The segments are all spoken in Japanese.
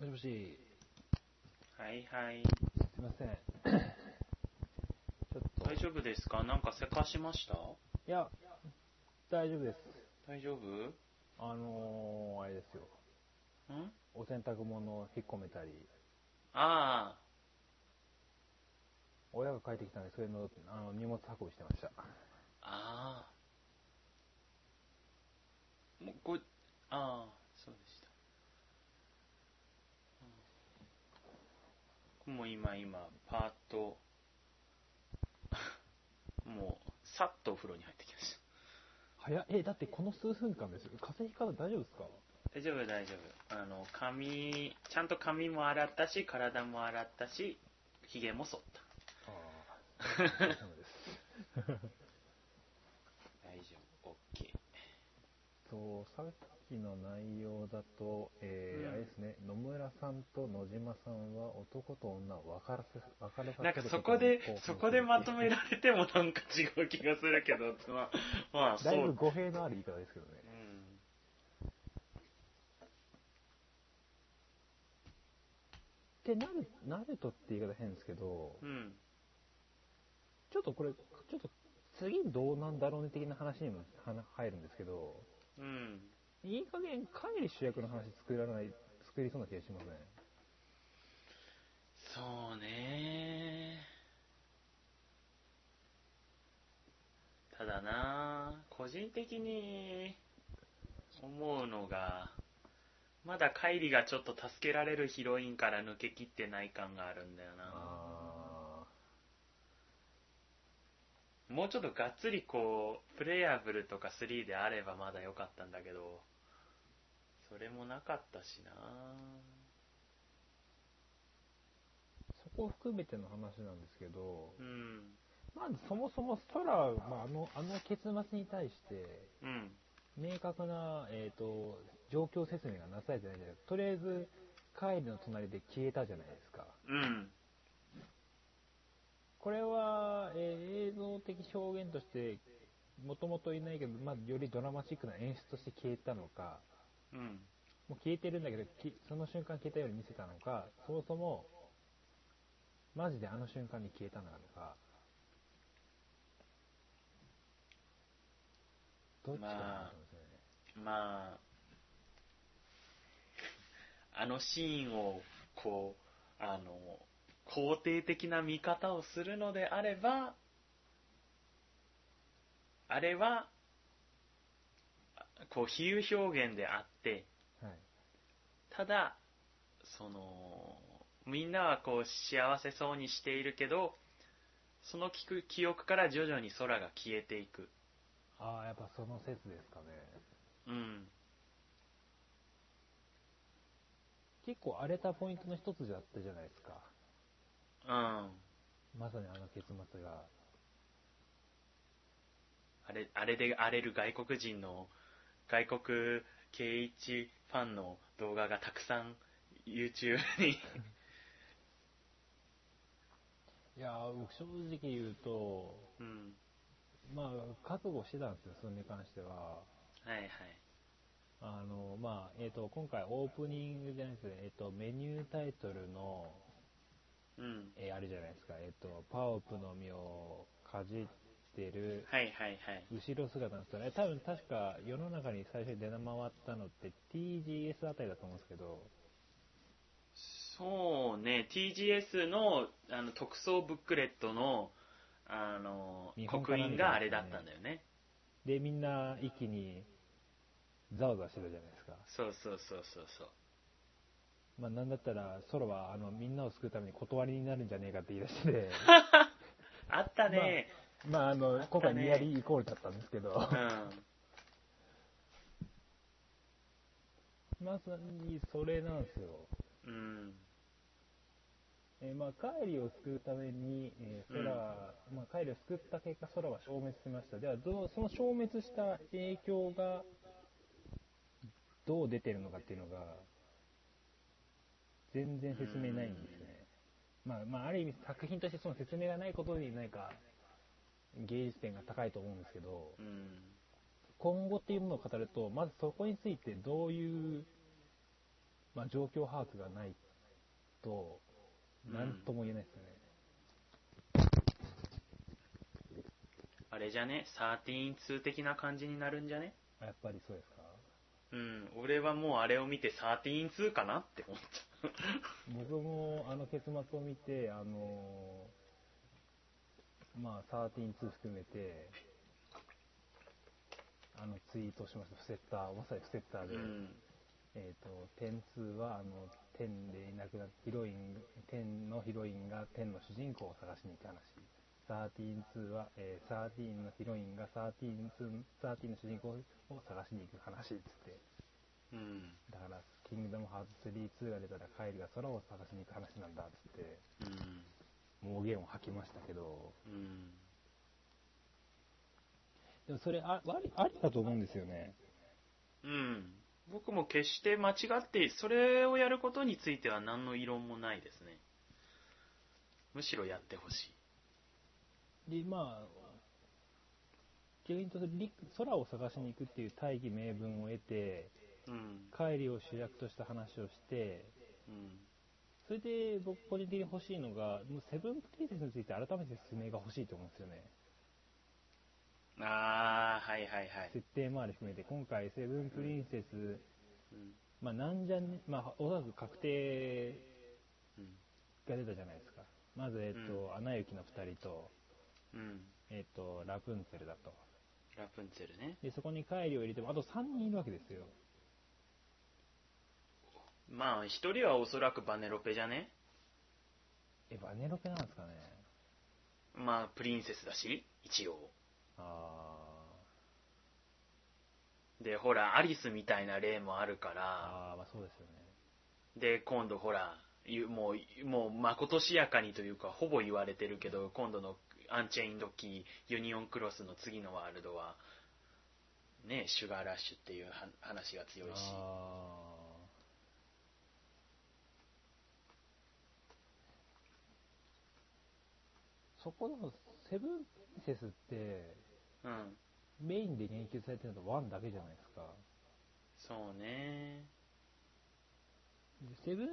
もしもし、はいはい。すいません。ちょっと、大丈夫ですか？なんかせかしました？いや、大丈夫です。大丈夫？んあのー、あれですよ。お洗濯物を引っ込めたり、あ親が帰ってきたんで、それのあの荷物運びしてました。あ、ああ。もうこああ、そうでした。うんもう今今、パーッと、もう、さっとお風呂に入ってきました。早っえ、だってこの数分間ですよ。風邪ひかない大丈夫ですか？大丈夫大丈夫。あの、髪、ちゃんと髪も洗ったし、体も洗ったし、髭も剃った。ああ。大丈夫、OK。そう、さの内容だと、えーうんあれですね、野村さんと野島さんは男と女を分からせ、分かれさせなんかるそこでそこでまとめられてもなんか違う気がするけど、まあ、まあ。だいぶ語弊のある言い方ですけどね。ってなる、なるとって言い方変ですけど、うん。うん。ちょっとこれ、ちょっと次どうなんだろうね的な話にもはな入るんですけど、うん。いい加減帰り主役の話作らない、作りそうな気がしません？そうねただな個人的に思うのが、まだカイリがちょっと助けられるヒロインから抜けきってない感があるんだよな。もうちょっとがっつりこう、プレイヤブルとか3であればまだ良かったんだけど、それもなかったしなそこを含めての話なんですけど、うん。まずそもそも空、まあ、あの、あの結末に対して、うん。明確な、えっ、と、状況説明がなされてないじゃないですか。とりあえず、カイリの隣で消えたじゃないですか。うん。これは、えー映像的表現として、もともといないけど、まあ、よりドラマチックな演出として消えたのか、うん。もう消えてるんだけど、きその瞬間消えたように見せたのか、そもそも、マジであの瞬間に消えたのか、どっちかなと思うんですよね。まあ、あのシーンを、こう、あの、肯定的な見方をするのであれば、あれは、こう、比喩表現であって、はい。ただ、その、みんなはこう、幸せそうにしているけど、その記憶記憶から徐々に空が消えていく。ああ、やっぱその説ですかね。うん。結構荒れたポイントの一つだったじゃないですか。うん。まさにあの結末が。あれ、あれで荒れる外国人の、外国 K1 ファンの動画がたくさん YouTube に。いやー、僕正直言うと、うん。まあ、覚悟してたんですよ、それに関しては。はいはい。あの、まあ、えっ、と、今回オープニングじゃないですね、えっ、と、メニュータイトルの、うん。えーあれじゃないですか、えっ、と、パオプの実をかじってるはいはいはい。後ろ姿なんですけど、ね、多分確か世の中に最初に出回ったのって TGS あたりだと思うんですけど、そうね、TGS のあの特装ブックレットの、あの日、本か刻ら印があれだったんだよね。で、みんな一気にざわざわしてたじゃないですか。そうそうそうそうそう。まあ、なんだったら、ソロは、あの、みんなを救うために断りになるんじゃねえかって言い出して、あったね。まあ、あの、あったね今回ニヤリイコールだったんですけど、うん。まさにそれなんですよ。うん。えーまあ、カイリを救うために、えー、空、まあ、カイリを救った結果、空は消滅しました。では、どうその消滅した影響が、どう出てるのかっていうのが、全然説明ないんですね。まあ、まあ、ある意味作品としてその説明がないことに何か、芸術点が高いと思うんですけど、うん。今後っていうものを語ると、まずそこについてどういうまあ、状況把握がないと、なんとも言えないですよね。あれじゃね ?13-2 的な感じになるんじゃね？あやっぱりそうですかうん。俺はもうあれを見て13-2かなって思った。僕もあの結末を見て、あのーまあ、13-2含めて、あのツイートしました、フセッター、まさにフセッターで、うん。えっ、と、点2は、あの、天でいなくなっヒロイン、天のヒロインが天の主人公を探しに行く話。13-2は、えー、13のヒロインが13-2、13の主人公を探しに行く話、つって。うん。だから、キングダムハーツ3-2が出たら、カイルが空を探しに行く話なんだ、つって、うん。妄言を吐きましたけど、うん。でもそれあ、あり、ありだと思うんですよね。うん。僕も決して間違って、それをやることについては何の異論もないですね。むしろやってほしい。で、まあ、逆にと、り空を探しに行くっていう大義名分を得て、うん。カイリを主役とした話をして、うん。それで僕個人的に欲しいのが、もうセブンプリンセスについて改めて説明が欲しいと思うんですよね。あー、はいはいはい。設定周り含めて、今回セブンプリンセス、うん。まあなんじゃね、まあおそらく確定うん。が出たじゃないですか。まず、えっ、と、アナ雪の二人と、うん。えっ、と、ラプンツェルだと。ラプンツェルね。で、そこにカイリを入れても、あと3人いるわけですよ。まあ、一人はおそらくバネロペじゃね？え、バネロペなんですかね。まあ、プリンセスだし、一応。あで、ほら、アリスみたいな例もあるかー、ら、あー、まあそうですよね。で、今度ほら、ゆもう、もう、まことしやかにというか、ほぼ言われてるけど、今度のアンチェインドキー、ユニオンクロスの次のワールドは、ね、シュガーラッシュっていうは話が強いし。そこのセブンプリンセスって、うん。メインで言及されてるのは1だけじゃないですか。そうね。でセブン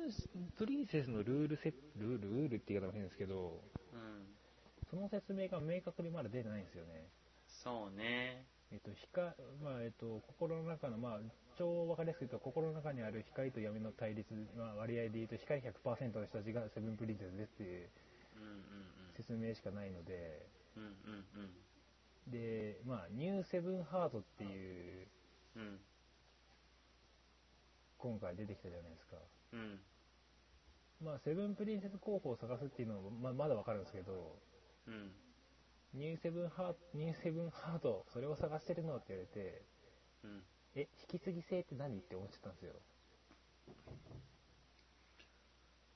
プリンセスのルールセルール、ルールって言い方も変ですけど、うん。その説明が明確にまだ出てないんですよね。そうね。えっと、光、まあ、えっと、心の中の、まあ、超わかりやすく言うと、心の中にある光と闇の対立、まあ、割合で言うと、光100%の人たちがセブンプリンセスですっていう説明しかないので、うん。うんうんで、まあ、ニューセブンハートっていう、うん。うん。今回出てきたじゃないですか。うん。まあ、セブンプリンセス候補を探すっていうのも、まあ、まだわかるんですけど、うん。ニューセブンハート、ニューセブンハート、それを探してるのって言われて、うん。え、引き継ぎ性って何って思っちゃったんですよ。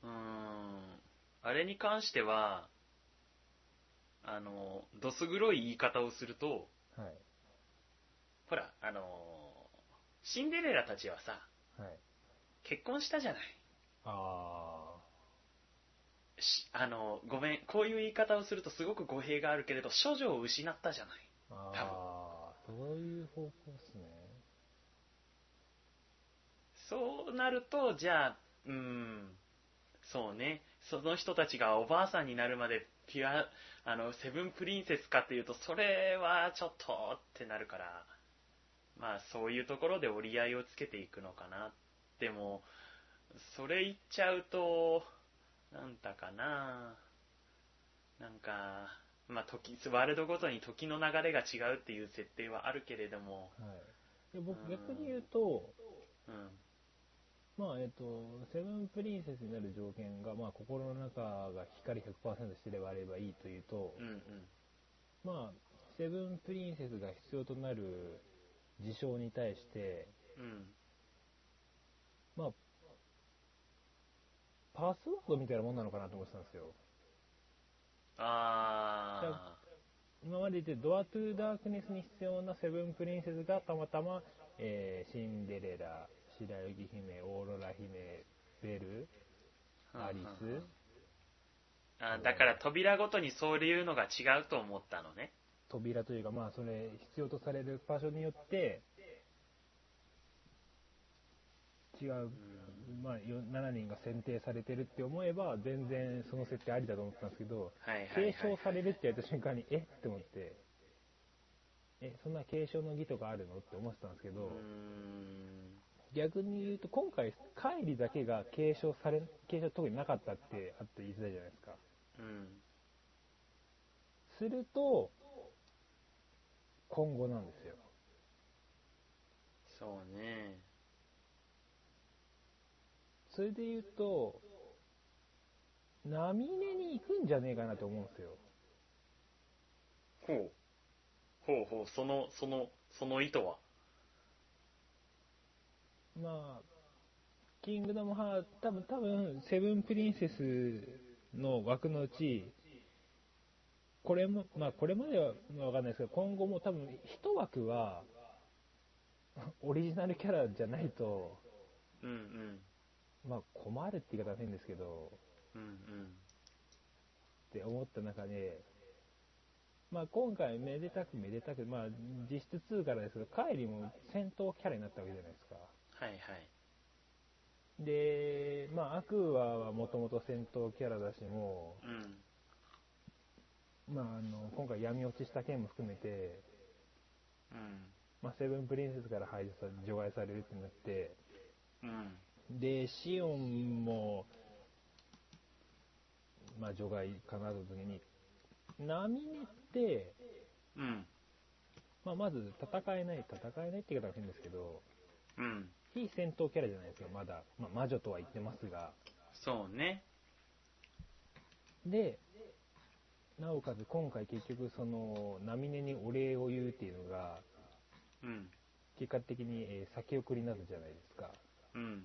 うーん。あれに関しては、あの、どす黒い言い方をすると、はい。ほら、あの、シンデレラたちはさ、はい。結婚したじゃない。あしあの、ごめん、こういう言い方をするとすごく語弊があるけれど、処女を失ったじゃない。ー、あー、そういう方向ですね。そうなると、じゃあ、うーん、そうね、その人たちがおばあさんになるまでピュア、あの、セブンプリンセスかっていうと、それはちょっとってなるから、まあそういうところで折り合いをつけていくのかな。でも、それ言っちゃうと、なんだかな、なんか、まあ時、ワールドごとに時の流れが違うっていう設定はあるけれども、はい。で僕うん。逆に言うと、うん、まあ、えっと、セブンプリンセスになる条件が、まあ、心の中が光100%してればあればいいというと、うん、うん。まあ、セブンプリンセスが必要となる事象に対して、うんまあ、パスワードみたいなもんなのかなと思ってたんですよ。あ今まで言ってドアトゥーダークネスに必要なセブンプリンセスがたまたま、えーシンデレラ、白雪姫、オーロラ姫、ベル、ーアリス、あだから扉ごとにそういうのが違うと思ったのね。扉というか、まあ、それ、必要とされる場所によって、違う。うんまあ、よ7人が選定されてるって思えば、全然その設定ありだと思ったんですけど。継承されるって言われた瞬間に、え？って思って、え、そんな継承の儀とかあるの？って思ってたんですけど。逆に言うと、今回、帰りだけが継承され、継承特になかったってあって言ってたじゃないですか。うん。すると、今後なんですよ。そうね。それで言うと、波根に行くんじゃねえかなと思うんですよ。ほう。ほうほう、その、その、その意図は？まあ、キングダムハーツ、多分、多分、セブンプリンセスの枠のうち、これも、まあ、これまではわかんないですけど、今後も多分、一枠は、オリジナルキャラじゃないと、うんうん。まあ、困るって言い方は変ですけど、うんうん。って思った中で、まあ、今回、めでたくめでたく、まあ、実質2からですけど、カイリも戦闘キャラになったわけじゃないですか。はいはい。で、まあ、アクアはもともと戦闘キャラだしもうん。う、まあ、あの、今回闇落ちした件も含めて、うん。まあ、セブンプリンセスから排除さ除外されるってなって、うん。で、シオンも、まあ、除外かなという時に、ナミネって、うん。まあ、まず戦えない、戦えないって言い方が変ですけど、うん。非戦闘キャラじゃないですか、まだ。まあ、魔女とは言ってますが。そうね。で、なおかつ今回結局その、ナミネにお礼を言うっていうのが、うん。結果的に、えー先送りになるじゃないですか。うん。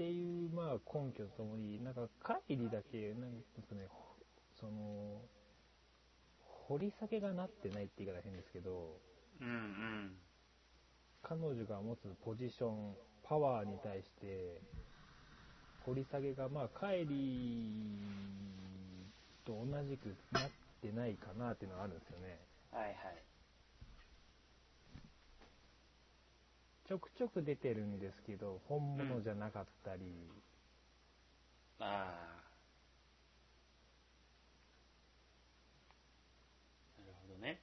っていう、まあ、根拠とともに、なんか、カイリだけ、なんですかね、ほその、掘り下げがなってないって言い方は変ですけど、うんうん。彼女が持つポジション、パワーに対して、掘り下げが、まあ、カイリと同じくなってないかなっていうのがあるんですよね。はいはい。ちょくちょく出てるんですけど、本物じゃなかったり、ああ。なるほどね。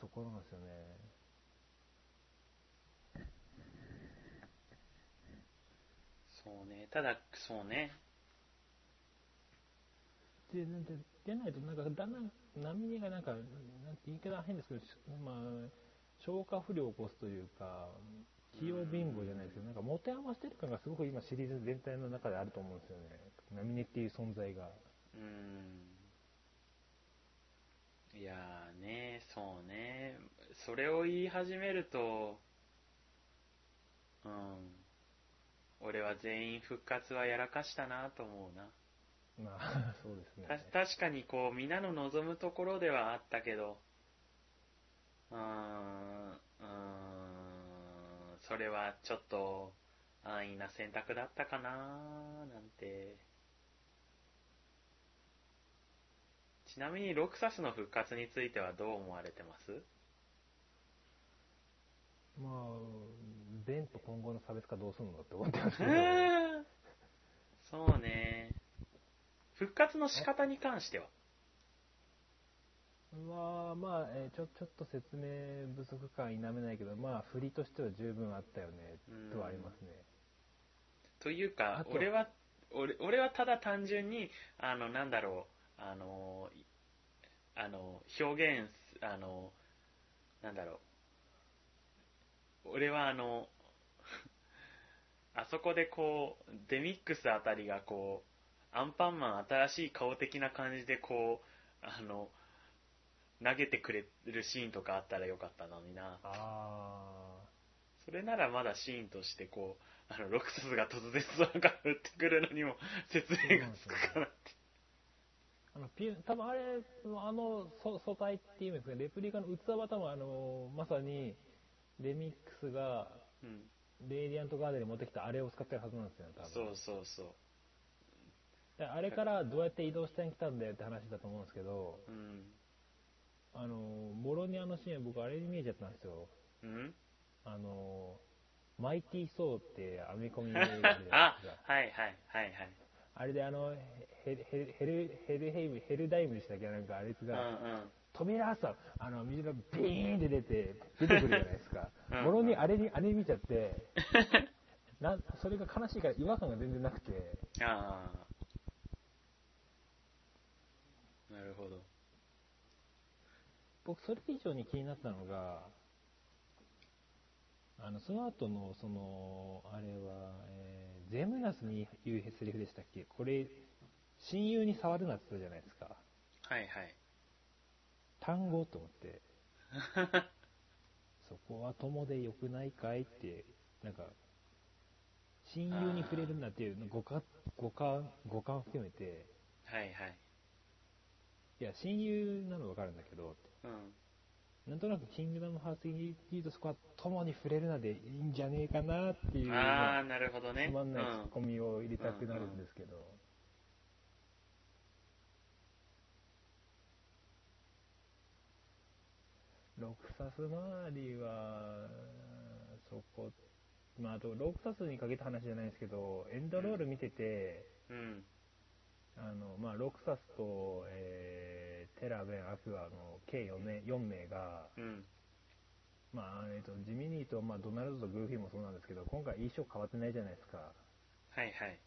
そこなんですよね。そうね。ただ、そうね。で、でで出ないと、なんか、だんだん、波根がなんか、なんて言い方は変ですけど、しまあ、消化不良を起こすというか、器用貧乏じゃないですけど、なんか持て余してる感がすごく今シリーズ全体の中であると思うんですよね。波根っていう存在が。うーん。いやーね、そうね。それを言い始めると、うん。俺は全員復活はやらかしたなと思うな。まあ、そうですね。た確かにこう、皆の望むところではあったけど、うーん、うーん、それはちょっと安易な選択だったかななんて。ちなみにロクサスの復活についてはどう思われてます？まあ、ベンと今後の差別化どうするのって思ってますけど、そうね。復活の仕方に関しては。まあ、まあ、えーちょ、ちょっと説明不足感否めないけど、まあ、振りとしては十分あったよね、とはありますね。というか俺は、俺俺はただ単純に、あの、なんだろう、あの、いあの、表現す、あの、なんだろう。俺はあの、あそこでこう、デミックスあたりがこう、アンパンマン新しい顔的な感じでこう、あの、投げてくれるシーンとかあったらよかったのにな。あそれならまだシーンとしてこう、あの、ロクサスが突然空から降ってくるのにも説明がつくかなって。あの、ピュ多分あれ、あの素素体っていうんですか、レプリカの器は多分あの、まさに、レミックスが、うん。レイディアントガーデンに持ってきたあれを使ってるはずなんですよね、多分。そうそうそう。であれからどうやって移動下に来たんだよって話だと思うんですけど、うん。あの、ボロニアのシーン、僕あれに見えちゃったんですよ。うん？あの、マイティー・ソーってアメリカの映画で あはいはいはいはい。あれであの、ヘル、ヘル、ヘル、ヘルヘイム、ヘルダイムでしたっけ？なんかあいつうんが、うん。扉さ、あの、水がビーンって出て、出てくるじゃないですか うん。もろにあれに、あれ見ちゃって、な、それが悲しいから違和感が全然なくて、ああ。なるほど。僕それ以上に気になったのが、あの、その後の、その、あれは、えー、ゼムナスに言うセリフでしたっけ？これ、親友に触るなって言ったじゃないですか。はいはい。単語と思って、そこは友でよくないかいって、なんか、親友に触れるなっていう五感、五感、五感含めて、はいはい。いや、親友なのわかるんだけど、うん。なんとなくキングダムハーツ的に言うとそこは友に触れるなでいいんじゃねえかなっていう、ああ、なるほどね。つまんないツッうんコミを入れたくなるんですけど、ロクサス周りは、そこ、まあ、あと、ロクサスにかけた話じゃないですけど、エンドロール見てて、うん。あの、まあ、ロクサスと、えー、テラ、ベン、アクアの計4名 ,4 名が、うん。まあ、えっ、と、ジミニーと、まあ、ドナルドとグーフィーもそうなんですけど、今回印象変わってないじゃないですか。はいはい。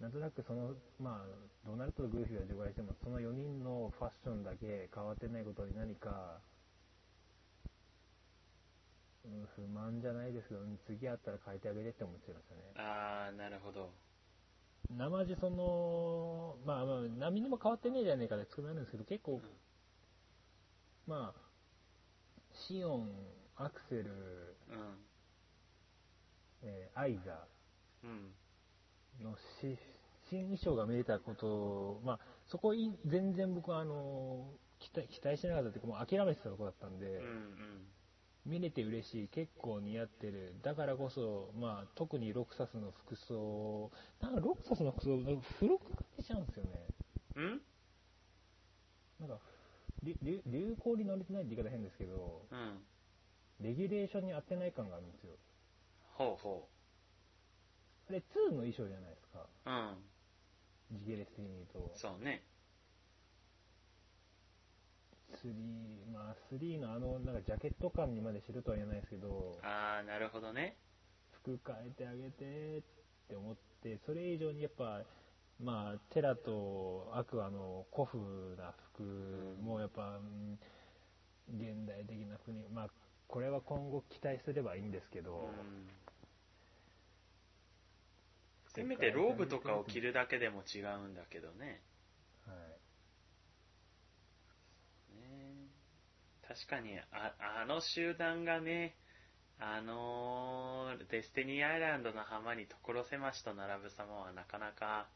なんとなくその、まあ、ドナルドとグーフィーは除外しても、その4人のファッションだけ変わってないことに何か、うん、不満じゃないですけど、次あったら変えてあげてって思っちゃいましたね。ああ、なるほど。生地その、まあまあ、波にも変わってねえじゃねえかで作られるんですけど、結構、まあ、シオン、アクセル、うん。えーアイザうん。のし新衣装が見れたこと、まあ、そこい全然僕はあの期待期待してなかったというか、もう諦めてたとこだったんで、うんうん。見れて嬉しい、結構似合ってる、だからこそ、まあ、特にロクサスの服装、なんかロクサスの服装、なんか古く感じちゃうんですよね。うん？なんか、流行に乗れてないって言い方変ですけど、うん。レギュレーションに合ってない感があるんですよ。ほうほあれ、2の衣装じゃないですか。う。うん。時系列的に言うと。そうね。3、まあ、3のあの、なんかジャケット感にまでしろとは言えないですけど、ああ、なるほどね。服変えてあげてって思って、それ以上にやっぱ、まあ、テラとアクアの古風な服もやっぱ、うん現代的な服に、まあ、これは今後期待すればいいんですけど、うん。せめてローブとかを着るだけでも違うんだけどね。はい。ね確かにあ、あの集団がね、あのーデスティニーアイランドの浜に所狭しと並ぶ様はなかなか、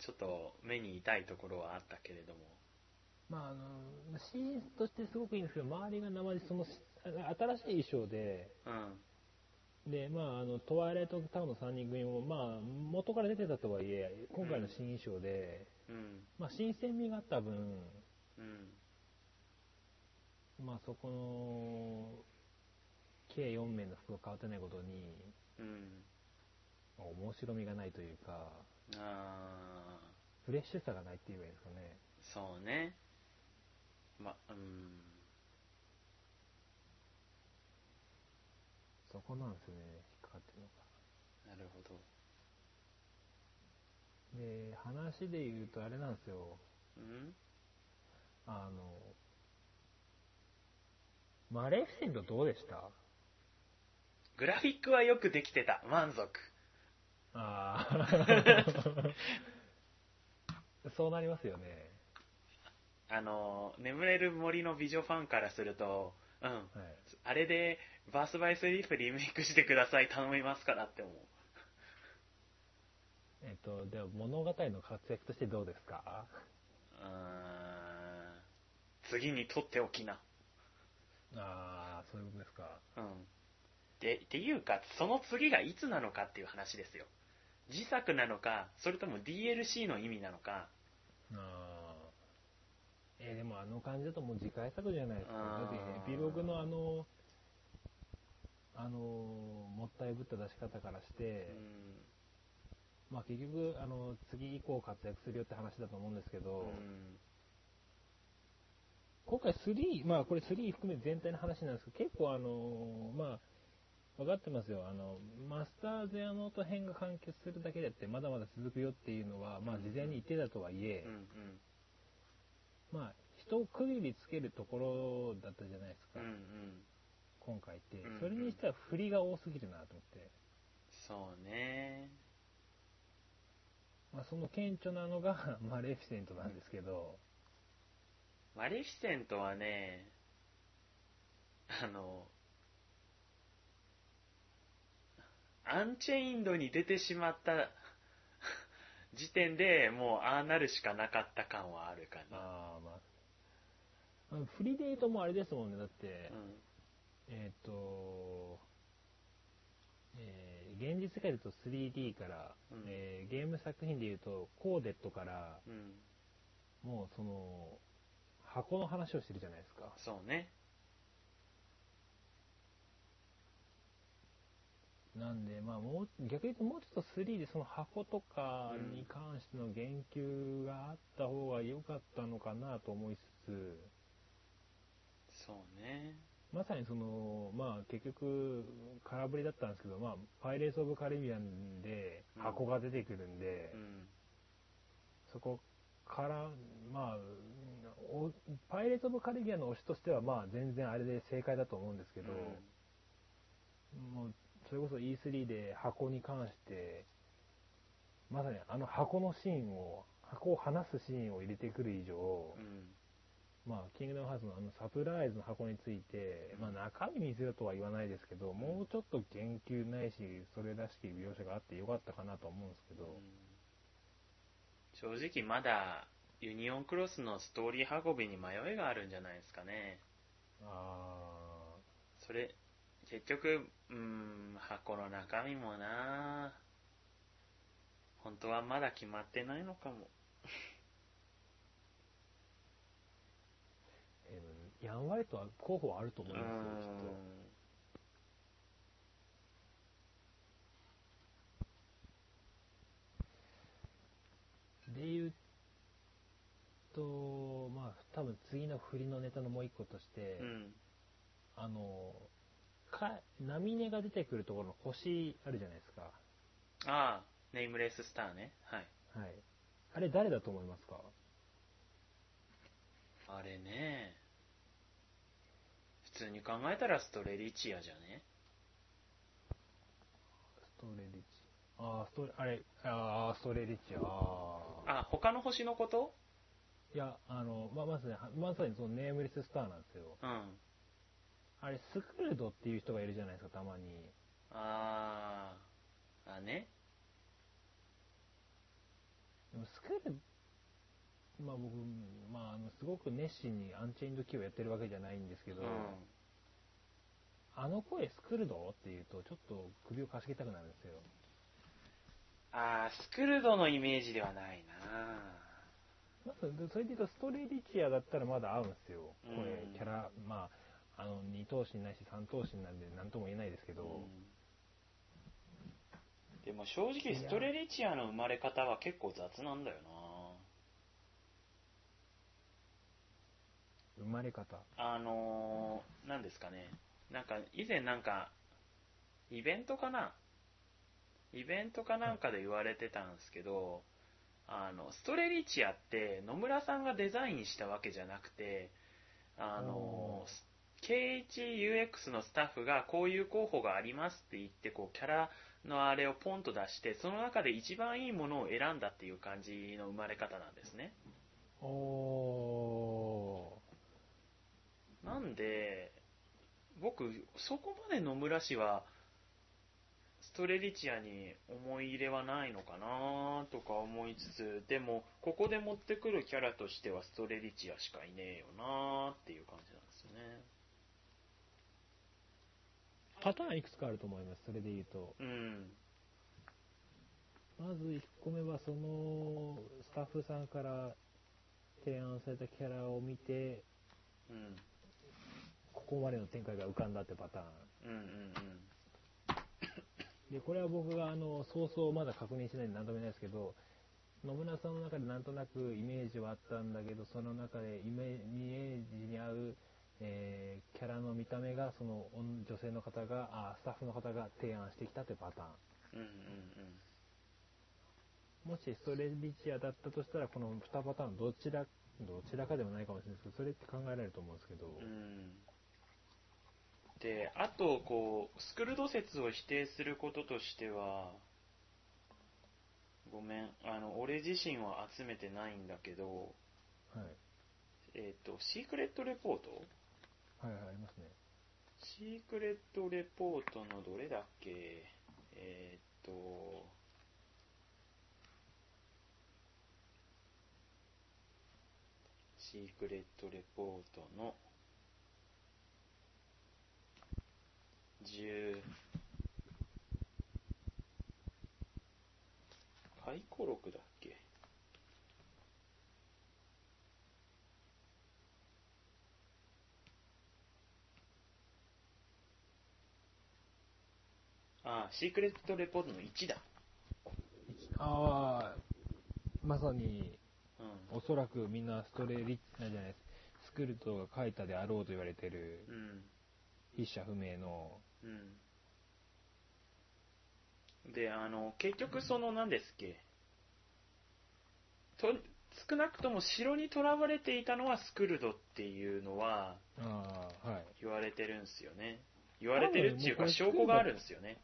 ちょっと目に痛いところはあったけれども。まあ、あの、シーンとしてすごくいいんですけど、周りが生でその、新しい衣装で、うん。で、まあ、あの、トワイライトタウンの3人組も、まあ、元から出てたとはいえ、今回の新衣装で、うん。まあ、新鮮味があった分、うん。まあ、そこの、計4名の服が変わってないことに、うん。まあ面白みがないというか、ああ、フレッシュさがないって言えばいいですかね。そうね。ま、うん。そこなんですよね、引っかかってるのが。なるほど。で、話で言うとあれなんですよ、うんあの、マレフィセントどうでした？グラフィックはよくできてた。満足。ああ。そうなりますよね。あの、眠れる森の美女ファンからすると、うん。はい。あれで、バースバイスリーフリメイクしてください、頼みますからって思う。えっと、では物語の活躍としてどうですか？うーん。次に取っておきな。ああ、そういうことですか。うん。で、っていうか、その次がいつなのかっていう話ですよ。自作なのか、それとも DLC の意味なのか。ああ。えーでもあの感じだともう次回作じゃないですか。あーだってエピローグのあの、あの、もったいぶった出し方からして、まあ結局、あの、次以降活躍するよって話だと思うんですけど、うん今回3、まあこれ3含め全体の話なんですけど、結構あの、まあ、分かってますよ。あの、マスターゼアノート編が完結するだけであって、まだまだ続くよっていうのは、まあ事前に言ってたとはいえ、うんうんまあ、ひと区切りつけるところだったじゃないですか、うんうん今回って。それにしては振りが多すぎるなと思って。そうねまあ、その顕著なのが、マレフィセントなんですけど、マレフィセントはねあのアンチェインドに出てしまった 時点でもうああなるしかなかった感はあるかな。ああまあ、あの振りで言うともうあれですもんね、だって、うん。えっ、と、えー現実世界で言うと 3D から、うん。えーゲーム作品で言うとコーデットから、うん。もうその、箱の話をしてるじゃないですか。そうね。なんで、まあもう、逆に言うともうちょっと3でその箱とかに関しての言及があった方が良かったのかなと思いつつ、そうね。まさにその、まあ結局空振りだったんですけど、まあパイレーツ・オブ・カリビアンで箱が出てくるんで、うん。そこから、まあ、おパイレーツ・オブ・カリビアンの推しとしては、まあ全然あれで正解だと思うんですけど、もうそれこそ E3 で箱に関して、まさにあの箱のシーンを、箱を離すシーンを入れてくる以上、うん。まあ、キングダムハーツのあのサプライズの箱について、まあ中身見せろとは言わないですけど、もうちょっと言及ないし、それらしき描写があってよかったかなと思うんですけど、正直まだユニオンクロスのストーリー運びに迷いがあるんじゃないですかね。あそれ結局うん箱の中身もな。本当はまだ決まってないのかも。ー、えーやんわりとは候補はあると思ういますよ、きっんと。で言うと、まあ、多分次の振りのネタのもう一個として、うんあの、か、波根が出てくるところの星あるじゃないですか。ああネームレススターねはいはい。あれ誰だと思いますか？あれね普通に考えたらストレリチアじゃね？ストレリチ。ああ、ストレ、あれ、ああ、ストレリチ、ああ。あ他の星のこと？いや、あの、ま、まさに、まさにそのネームレススターなんですよ。うんあれ、スクルドっていう人がいるじゃないですか、たまに。あああねでもスクルまあ僕、まあ、あの、すごく熱心にアンチェインドキーをやってるわけじゃないんですけど、うんあの声スクルド？っていうと、ちょっと首をかしげたくなるんですよ。ああスクルドのイメージではないなまず、それで言うと、ストレリチアだったらまだ合うんですよ。これうん、キャラ、まあ、あの、二頭身ないし三頭身なんで何とも言えないですけど、うんでも正直ストレリチアの生まれ方は結構雑なんだよ生まれ方。なあのー、なんですかね。なんか以前なんかイベントかな？イベントかなんかで言われてたんですけど、あのストレリチアって野村さんがデザインしたわけじゃなくてあのお KHUX のスタッフがこういう候補がありますって言ってこうキャラのあれをポンと出してその中で一番いいものを選んだっていう感じの生まれ方なんですね。おなんで僕そこまで野村氏はストレリチアに思い入れはないのかなとか思いつつでもここで持ってくるキャラとしてはストレリチアしかいねえよなっていう感じなんですよねパターンいくつかあると思います、それで言うと。うんまず1個目は、その、スタッフさんから提案されたキャラを見て、うん。ここまでの展開が浮かんだってパターン。うんうんうん。で、これは僕があの、早々まだ確認してないんで何とも言えないですけど、野村さんの中でなんとなくイメージはあったんだけど、その中でイメイメージに合う、えーキャラの見た目が、その女女性の方が、あ、スタッフの方が提案してきたってパターン。うんうんもしストレリチアだったとしたら、この2パターンどちら、どちらかでもないかもしれないですけど、それって考えられると思うんですけど、うん。うん。で、あと、こう、スクルド説を否定することとしては、ごめん、あの、俺自身は集めてないんだけど、はい。えっ、と、シークレットレポート？はいはい、ありますね。シークレットレポートのどれだっけ？えーっと、シークレットレポートの10回顧録だっけ？ああ、シークレットレポートの1だ。ああ、まさに、うん。おそらくみんなストレリッなんじゃないです。スクルトが書いたであろうと言われてる、うん。筆者不明の、うん。で、あの、結局その何ですっけ？と、少なくとも城に囚われていたのはスクルドっていうのはああ、はい。言われてるんですよね。言われてるっていうか証拠があるんですよね。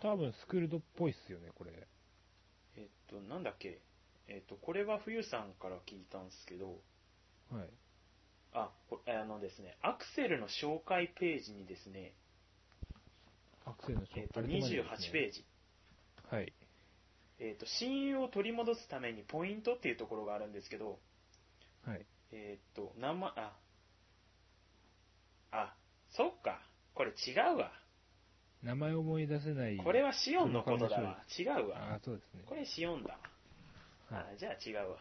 多分スクルドっぽいっすよね、これ。えっと、なんだっけ？えっと、これは冬さんから聞いたんですけど、はい。あのですね、アクセルの紹介ページにですね、アクセルのえっと、あれと同じですね28ページ。はい。えっと、親友を取り戻すためにポイントっていうところがあるんですけど、はい。えーっと、名前、あ、あ、そっか。これ違うわ。名前思い出せない。これはシオンのことだわ。違うあわ。あ、そうですね。これシオンだわ。はいあ、じゃあ違うわ。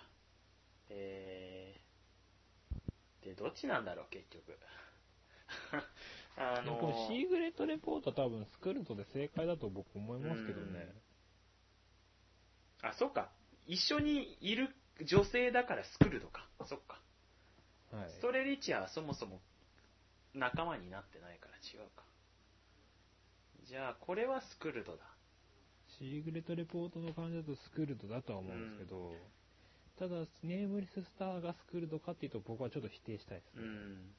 えー、で、どっちなんだろう、結局。あのこのシーグレットレポートは多分スクルトで正解だと僕思いますけどね。あ、そっか。一緒にいる女性だからスクルドか。そっか。はい。ストレリチアはそもそも仲間になってないから違うか。じゃあ、これはスクルドだ。シーグレットレポートの感じだとスクルドだとは思うんですけど、ただ、ネームレススターがスクルドかっていうと僕はちょっと否定したいですね。うん。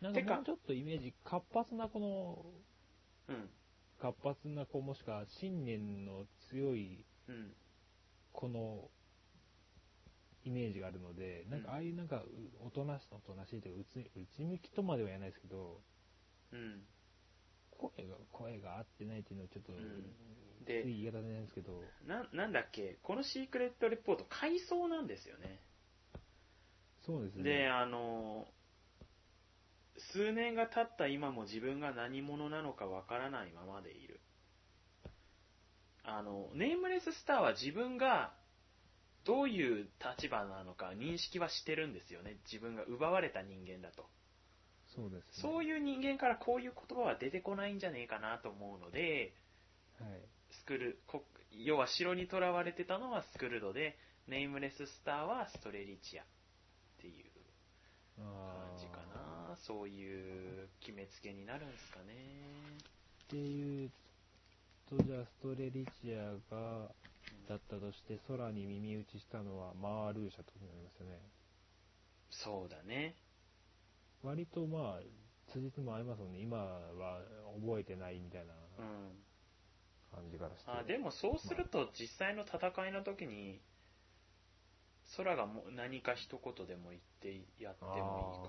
なんてかかもうちょっとイメージ、活発なこの、うん。活発な子もしくは信念の強いうん。このイメージがあるので、なんかああいうなんかうおとなしおとなしいというか内内向きとまでは言えないですけど、うん。声が声が合ってないっていうのはちょっと、で言い方なんですけど、な、なんだっけ、このシークレットレポート、回想なんですよね。そうですね。で、あの、数年が経った今も自分が何者なのかわからないままでいる。あの、ネームレススターは自分がどういう立場なのか認識はしてるんですよね。自分が奪われた人間だと。そうですね。そういう人間からこういう言葉は出てこないんじゃねえかなと思うので、はい。スクル、こ要は城に囚われてたのはスクルドで、ネームレススターはストレリチアっていう感じかな。そういう決めつけになるんですかね。っていうと、じゃあストレリチアが、だったとして、空に耳打ちしたのはマールーシャとなりますよね。そうだね。割とまあ、辻褄合いますもんね。今は覚えてないみたいなうん。感じからして。あでもそうすると実際の戦いの時に、空がも何か一言でも言ってやってもいいか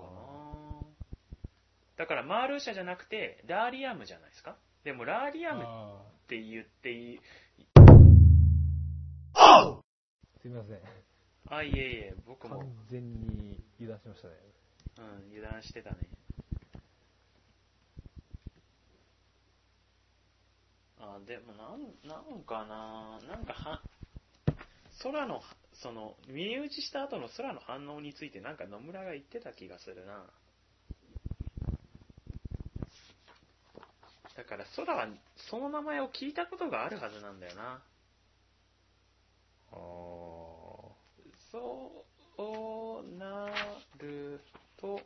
な。だからマールーシャじゃなくて、ラーリアムじゃないですか？でもラーリアムっあて言っていい、ーすいません。あ、いえいえ、僕も完、全に油断しましたね。うん、油断してたね。あ、でもなん、なんかな、なんかは、空の、その、見打ちした後の空の反応についてなんか野村が言ってた気がするな。だから空は、その名前を聞いたことがあるはずなんだよな。あそうなると、も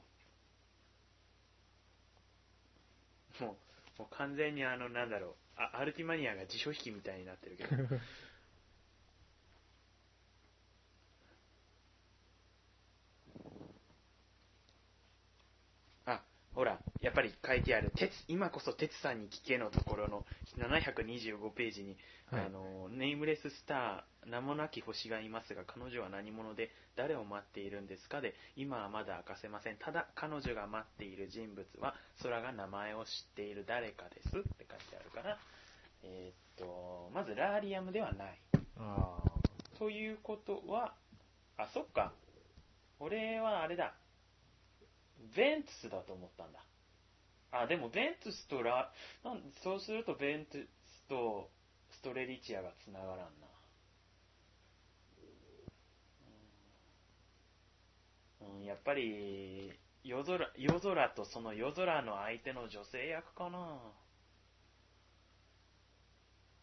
う、もう完全にあの、なんだろう、あアルティマニアが辞書引きみたいになってるけど。あ、ほら、やっぱり書いてある、鉄、今こそ鉄さんに聞けのところの725ページに、はいあの、ネームレススター、名もなき星がいますが、彼女は何者で、誰を待っているんですか？で、今はまだ明かせません。ただ、彼女が待っている人物は、空が名前を知っている誰かですって書いてあるから、えーっと、まず、ラーリアムではない。あということは、あ、そっか。俺はあれだ。ベントスだと思ったんだ。あ、でもベントスとラ、なんそうするとベントスとストレリチアが繋がらんな。うん、うんやっぱり、夜空、夜空とその夜空の相手の女性役かな。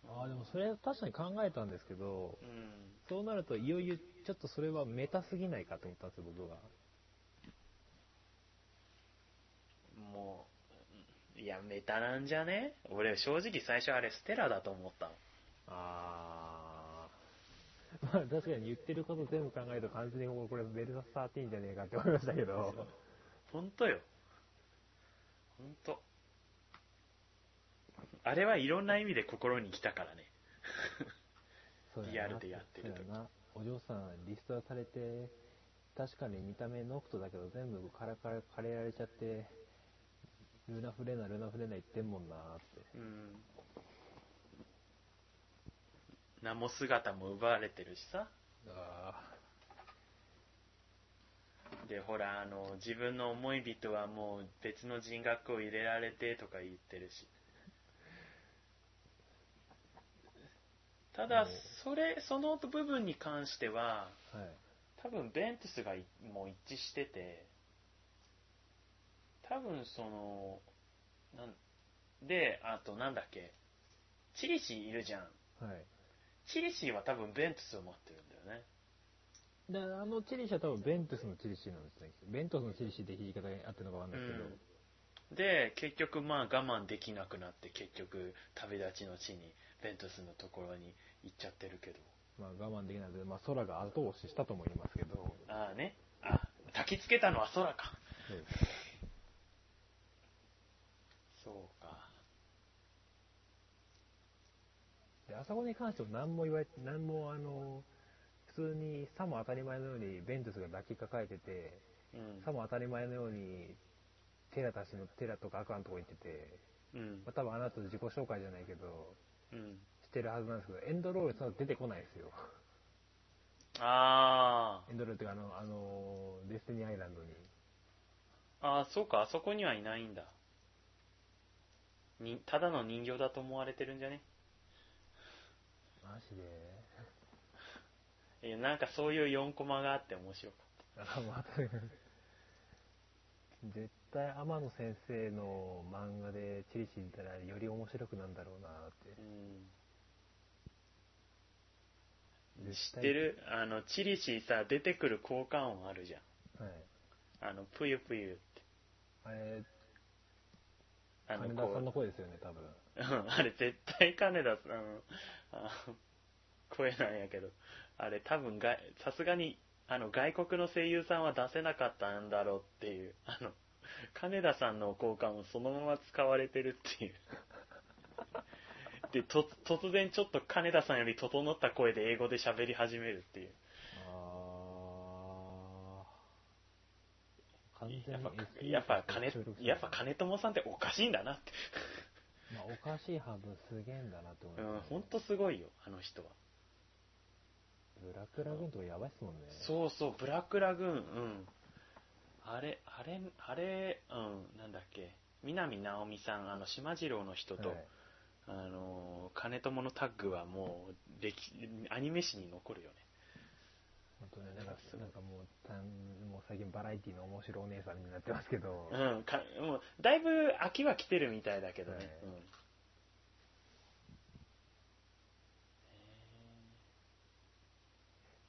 ああでもそれ確かに考えたんですけどうん。そうなるといよいよちょっとそれはメタすぎないかと思ったんですよ僕はもう、いや、メタなんじゃね？俺正直最初あれステラだと思ったの。ああ まあ確かに言ってること全部考えると完全にこれベルサス13じゃねえかって思いましたけどほんとよ。ほんと。あれはいろんな意味で心に来たからね。リアルでやってる時そうやなお嬢さんリストラされて確かに見た目ノクトだけど全部カラカラ枯れられちゃってルナフレナルナフレナ言ってんもんなーってうん。名も姿も奪われてるしさ。あで、ほら、あの、自分の思い人はもう別の人格を入れられてとか言ってるし。ただうん、それ、その部分に関しては、あはい多分ベントスがいもう一致してて、多分その、なんで、あとなんだっけ、チリシーいるじゃん。はいチリシーは多分ベントスを持ってるんだよね。であのチリシは多分ベントスのチリシなんですねベントスのチリシって言い方があってるのかわかんないですけど、うんで、結局まあ我慢できなくなって結局旅立ちの地にベントスのところに行っちゃってるけど。まあ我慢できないので、まあ、空が後押ししたとも言いますけど、ああね。あ、焚きつけたのは空か。そうか。であそこに関しても何も言われて、何もあの、普通にさも当たり前のようにヴェントゥスが抱きかかえてて、うんさも当たり前のようにテラたちのテラとかアクアのとこ行ってて、うんまあ、多分あのあと自己紹介じゃないけど、うん。してるはずなんですけど、エンドロールその出てこないですよ。あエンドロールっていうか、あの、あの、デスティニーアイランドに。あ。ああ、そうか、あそこにはいないんだ。に、ただの人形だと思われてるんじゃね？マジで？いや、なんかそういう4コマがあって面白かっあ、また、絶対天野先生の漫画でチリシ見たらより面白くなんだろうなってた。。うん。知ってる？あの、チリシーさ、出てくる効果音あるじゃん。はい。あの、ぷゆぷゆって。あれ、あの、金田さんこの声ですよね、多分。う、うんあれ絶対金田さん、あ声なんやけど、あれ多分が、さすがに、あの、外国の声優さんは出せなかったんだろうっていう、あの、金田さんの効果音そのまま使われてるっていう。で、と、突然ちょっと金田さんより整った声で英語で喋り始めるっていう。あー。完全にやっぱ、SE やっぱ金やっぱ金友さんっておかしいんだなって。まあ、おかしい半分すげえんだなって思いうん、ます、ほんとすごいよ、あの人は。ブラックラグーンとかやばいっすもんね。そうそう、ブラックラグーン、うん。あれ、あれ、あれ、うん、なんだっけ。南直美さん、あの、島次郎の人と、はいあの、金友のタッグはもう、歴、アニメ史に残るよね。そうね、なんか、なんかもう、たんもう最近バラエティの面白いお姉さんになってますけど、うん、かもうだいぶ飽きは来てるみたいだけどね。はいうん。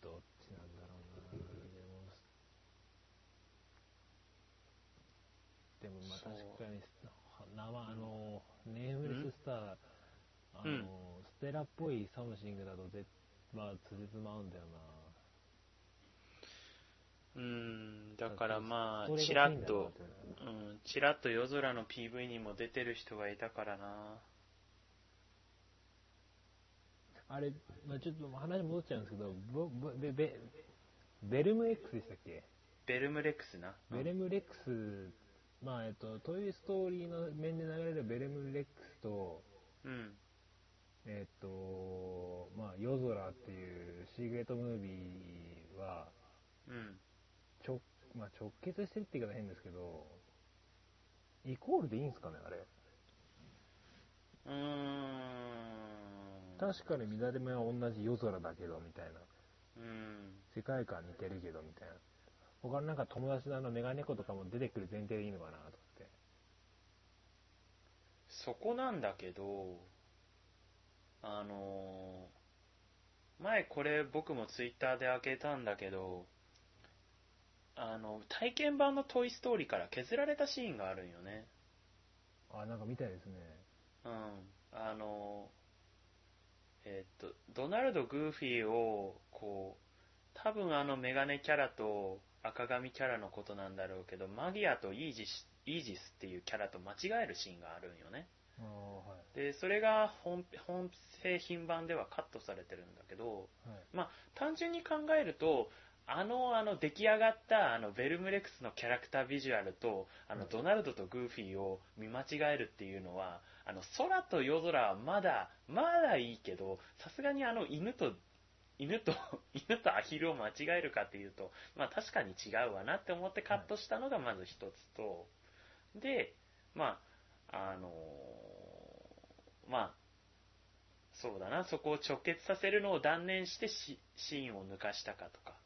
どっちなんだろうな。でも、でもまあそう。確かに、生、あの、ネームレススター、あの、うん。ステラっぽい something だとぜ、まあ、辻褄合うんだようん、な。だからまあ、ちらっと、てうん、ちらっと夜空の PV にも出てる人がいたからな。あれ、まあ、ちょっと話戻っちゃうんですけど、ベベベルム X でしたっけ、ベルムレックスな。ベルムレックス、まあ、えっと、トイ・ストーリーの面で流れるベルムレックスと、うん。えっと、まあ、夜空っていうシークレットムービーは、うん。直、まあ、直結してるって言い方変ですけど、イコールでいいんですかね、あれ？うーん。確かに乱れ目は同じ夜空だけど、みたいな。うん。世界観似てるけど、みたいな。他のなんか友達のあのメガネコとかも出てくる前提でいいのかな、と思って。そこなんだけど、あのー前これ僕もツイッターで開けたんだけど、あの、体験版のトイストーリーから削られたシーンがあるんよね。あ、なんか見たいですね。うん。あのーえーっと、ドナルド・グーフィーを、こう、多分あのメガネキャラと赤髪キャラのことなんだろうけど、マギアとイージス、イージスっていうキャラと間違えるシーンがあるんよね。で、それが本本製品版ではカットされてるんだけど、はい。単純に考えると、あの、あの、出来上がった、あの、ベルムレックスのキャラクタービジュアルと、あの、はいドナルドとグーフィーを見間違えるっていうのは、あの、空と夜空はまだ、まだいいけど、さすがにあの、犬と、犬と、犬とアヒルを間違えるかっていうと、まあ確かに違うわなって思ってカットしたのがまず一つと、で、まあ、あのーまあ、そうだな、そこを直結させるのを断念してシシーンを抜かしたかとか、はい。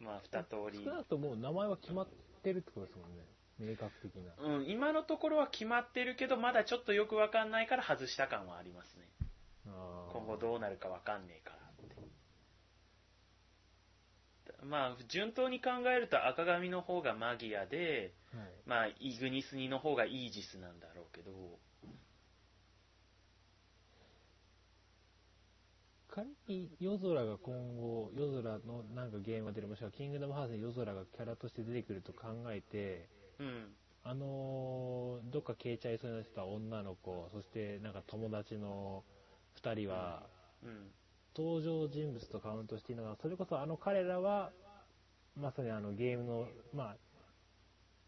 まあ二通り少。なくとも名前は決まってるってことですもんね。明確的な。うん、今のところは決まってるけど、まだちょっとよくわかんないから外した感はありますね。あー今後どうなるかわかんねえからって。まあ、順当に考えると赤髪の方がマギアで、はい。まあ、イグニスニの方がイージスなんだろうけど、仮に夜空が今後、夜空のなんかゲームが出る、もしくはキングダムハーツに夜空がキャラとして出てくると考えて、うん、あのーどっか消えちゃいそうになってた女の子、そしてなんか友達の二人は、うん、登場人物とカウントしていいのが、それこそあの彼らは、まさにあのゲームの、まあ、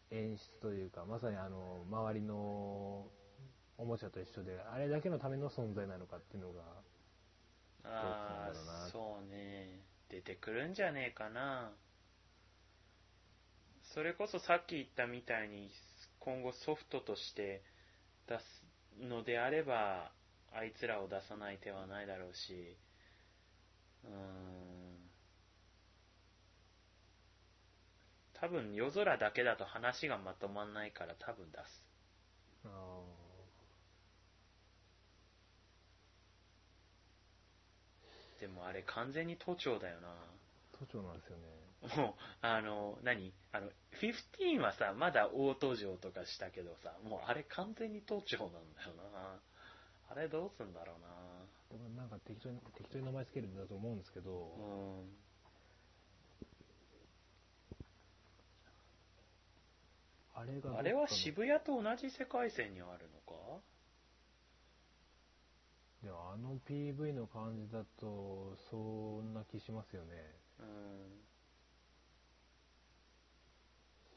演出というか、まさにあの、周りのおもちゃと一緒で、あれだけのための存在なのかっていうのが、ああ、そうね。出てくるんじゃねえかな。それこそさっき言ったみたいに、今後ソフトとして出すのであれば、あいつらを出さない手はないだろうし、うーん。多分夜空だけだと話がまとまんないから多分出す。あでもあれ完全に都庁だよな。ー都庁なんですよね。もう、あの、何？あの、15はさ、まだ大都城とかしたけどさ、もうあれ完全に都庁なんだよな。あれどうすんだろうな。でもなんか適当に、適当に名前つけるんだと思うんですけど、うん。あれがあれは渋谷と同じ世界線にあるの？かでもあの PV の感じだと、そんな気しますよね。うん。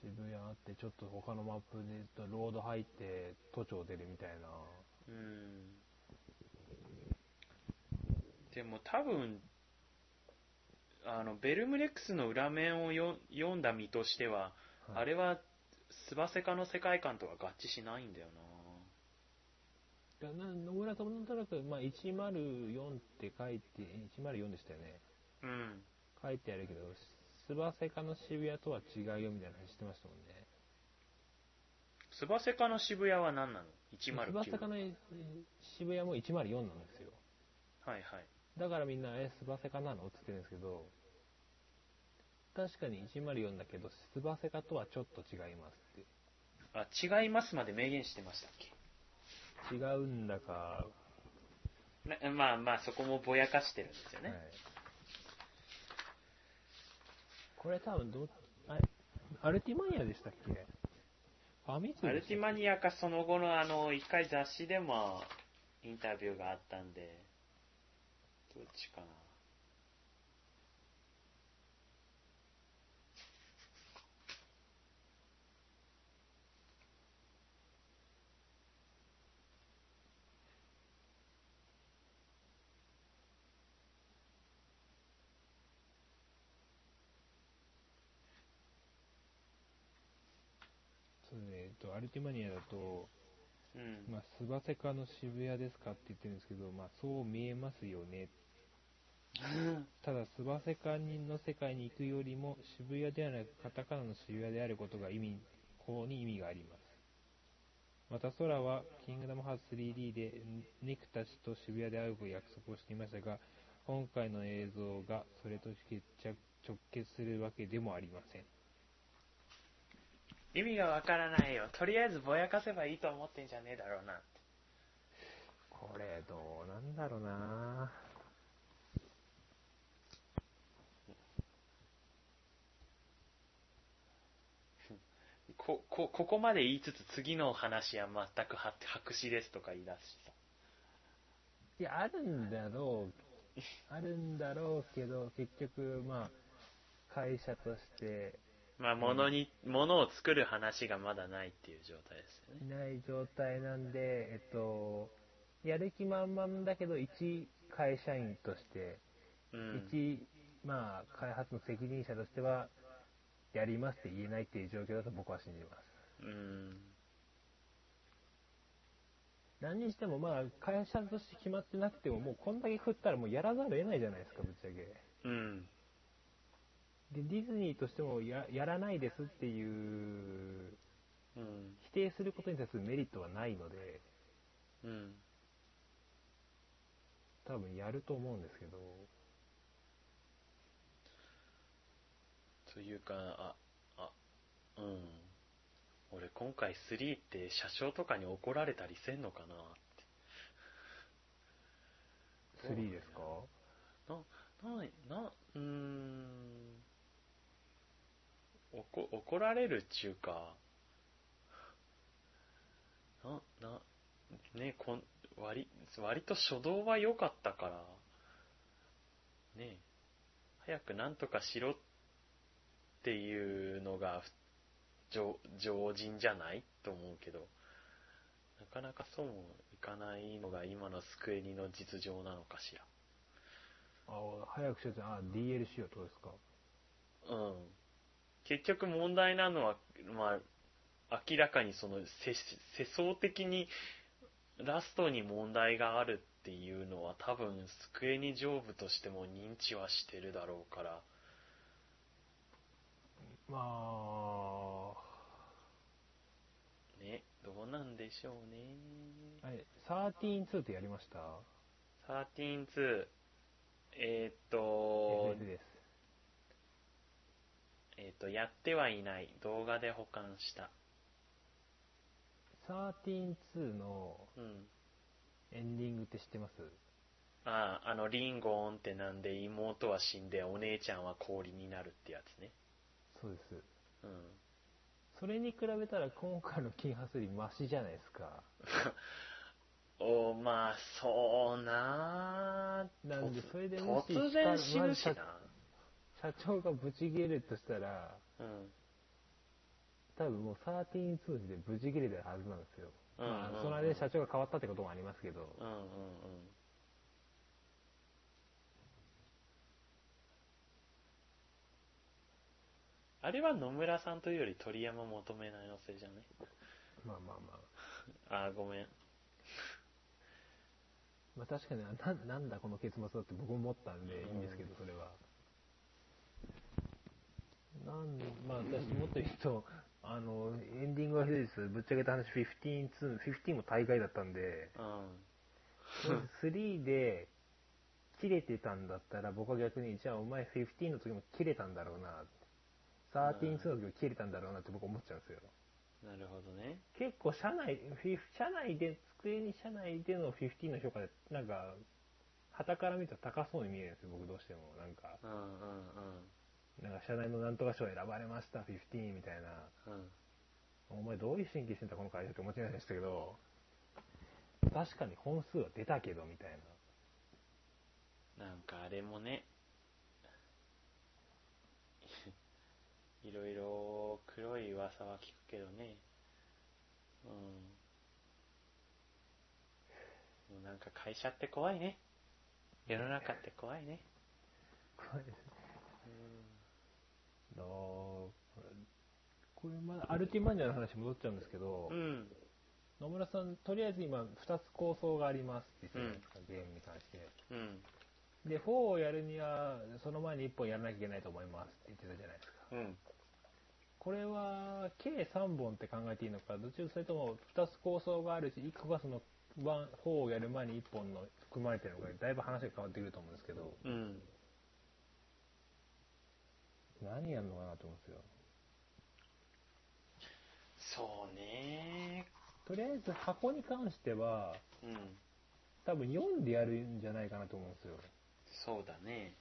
渋谷あって、ちょっと他のマップでロード入って、都庁出るみたいな。うん。でも多分、あの、ベルムレックスの裏面をよ読んだ身としては、はいあれは、スバセカの世界観とは合致しないんだよいやな野村さんもなんとなく、まあ、104って書いて、104でしたよね。な。うん。書いてあるけど、スバセカの渋谷とは違うよみたいな話してましたもんね。スバセカの渋谷は何なの ?109。スバセカの渋谷も104なんですよ。はいはい。だからみんな、え、スバセカなの？って言ってるんですけど、確かに104だけど、スバセカとはちょっと違いますって。あ、違いますまで明言してましたっけ？違うんだか、なまあまあ、そこもぼやかしてるんですよね。はい。これ多分ど、あれ、アルティマニアでしたっけ？ファミ通アルティマニアかその後のあの、一回雑誌でもインタビューがあったんで、どっちかな。そうね、えっと、アルティマニアだと、うん。まあ、スバセカの渋谷ですかって言ってるんですけど、まあ、そう見えますよね。ただ、スバセカの世界に行くよりも、渋谷ではなく、カタカナの渋谷であることが意味、こうに意味があります。また、空は、キングダムハーツ 3D で、ネクたちと渋谷で会う約束をしていましたが、今回の映像がそれと直結するわけでもありません。意味がわからないよ。とりあえずぼやかせばいいと思ってんじゃねえだろうな。これ、どうなんだろうな こ、こ、ここまで言いつつ次の話は全くは白紙ですとか言い出すしさ。いや、あるんだろう、あるんだろうけど、結局、まあ、会社としてまあ、物に、物を作る話がまだないっていう状態ですよね。いない状態なんで、えっと、やる気満々だけど、一会社員として、うん。一、まあ、開発の責任者としては、やりますって言えないっていう状況だと僕は信じます。うん。何にしても、まあ、会社として決まってなくても、もうこんだけ食ったらもうやらざるを得ないじゃないですか、ぶっちゃけ。うん。で、ディズニーとしてもややらないですっていう、うん。否定することに対するメリットはないので、うん。多分やると思うんですけど、というか、あ、あ、うん。俺今回3って車掌とかに怒られたりせんのかなって。3ですか？な、な、な、うーん。怒、怒られるっちゅうか、な、な、ね、こん、割、割と初動は良かったから、ね、早くなんとかしろっていうのが、常、常人じゃないと思うけど、なかなかそうもいかないのが今のスクエニの実情なのかしら。あ早くしようって、あ、DLC はどうですか？うん。結局問題なのは、まあ、明らかにその、せ世相的にラストに問題があるっていうのは多分、机に上部としても認知はしてるだろうから、まあ、ね、どうなんでしょうね。あれ、13-2ってやりました？13-2、えーっと ?FF、です。えーっと、やってはいない。動画で保管した。13-2のうん。エンディングって知ってます？ああ、あの、リンゴーンってなんで妹は死んでお姉ちゃんは氷になるってやつね。そうです。うん。それに比べたら今回の金髪よりマシじゃないですか。おまあ、そうななんで、それで突もし突然死ぬしな。社長がブチ切れるとしたら、うん。多分もう13-2でブチ切れてるはずなんですよ。うんうんうんまあ、その間に社長が変わったってこともありますけど、うんうんうん。あれは野村さんというより鳥山求めないのせいじゃねまあまあまあ。あー、ごめん。まあ確かにな、なんだこの結末だって僕も思ったんでいいんですけど、それは。なんまあ私もっと言うと、あの、エンディングはひどいです。ぶっちゃけた話、15、2、15も大会だったんで、うん。3で切れてたんだったら、僕は逆に、じゃあお前15の時も切れたんだろうな、13、2の時も切れたんだろうなって僕思っちゃうんですよ。なるほどね。結構社内、フィフ社内で、机に社内での15の評価で、なんか、旗から見たら高そうに見えるんですよ、僕どうしても。なんか、うんうんうん。なんか社内のなんとか賞選ばれました、15みたいな。うん。お前どういう神経してんだこの会社って思っちゃいましたけど、確かに本数は出たけど、みたいな。なんかあれもね、いろいろ黒い噂は聞くけどね。うん。もうなんか会社って怖いね。世の中って怖いね。怖いですね。だこれまだアルティマニアの話戻っちゃうんですけど、うん。野村さん、とりあえず今2つ構想がありますって言ってたですか、ゲームに関して。うん。で、4をやるには、その前に1本やらなきゃいけないと思いますって言ってたじゃないですか。うん。これは、計3本って考えていいのか、どっちかそれとも2つ構想があるし、1個がその1 4をやる前に1本の含まれてるのかで、だいぶ話が変わってくると思うんですけど、うん。何やるのかなと思うんですよ。そうね。とりあえず箱に関しては、うん。多分4でやるんじゃないかなと思うんですよ。そうだね。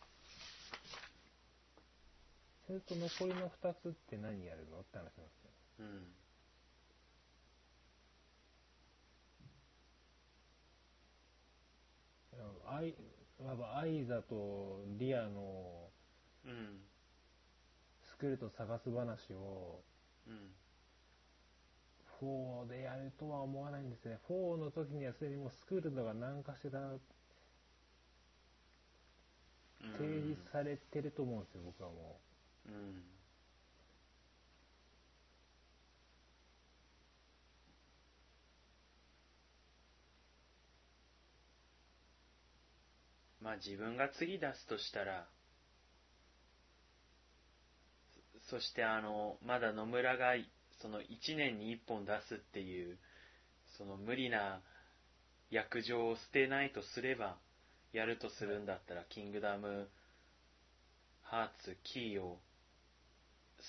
それと残りの2つって何やるの？って話なんですよ。うん。アイ、まあアイザとリアのうん。スクールと探す話をうん。4でやるとは思わないんですね。4の時にはすでにもうスクールのが何かしら提示されてると思うんですよ、僕はもうん。まあ自分が次出すとしたら、そそしてあの、まだ野村がその1年に1本出すっていう、その無理な約定を捨てないとすれば、やるとするんだったら、キングダムハーツ、キーを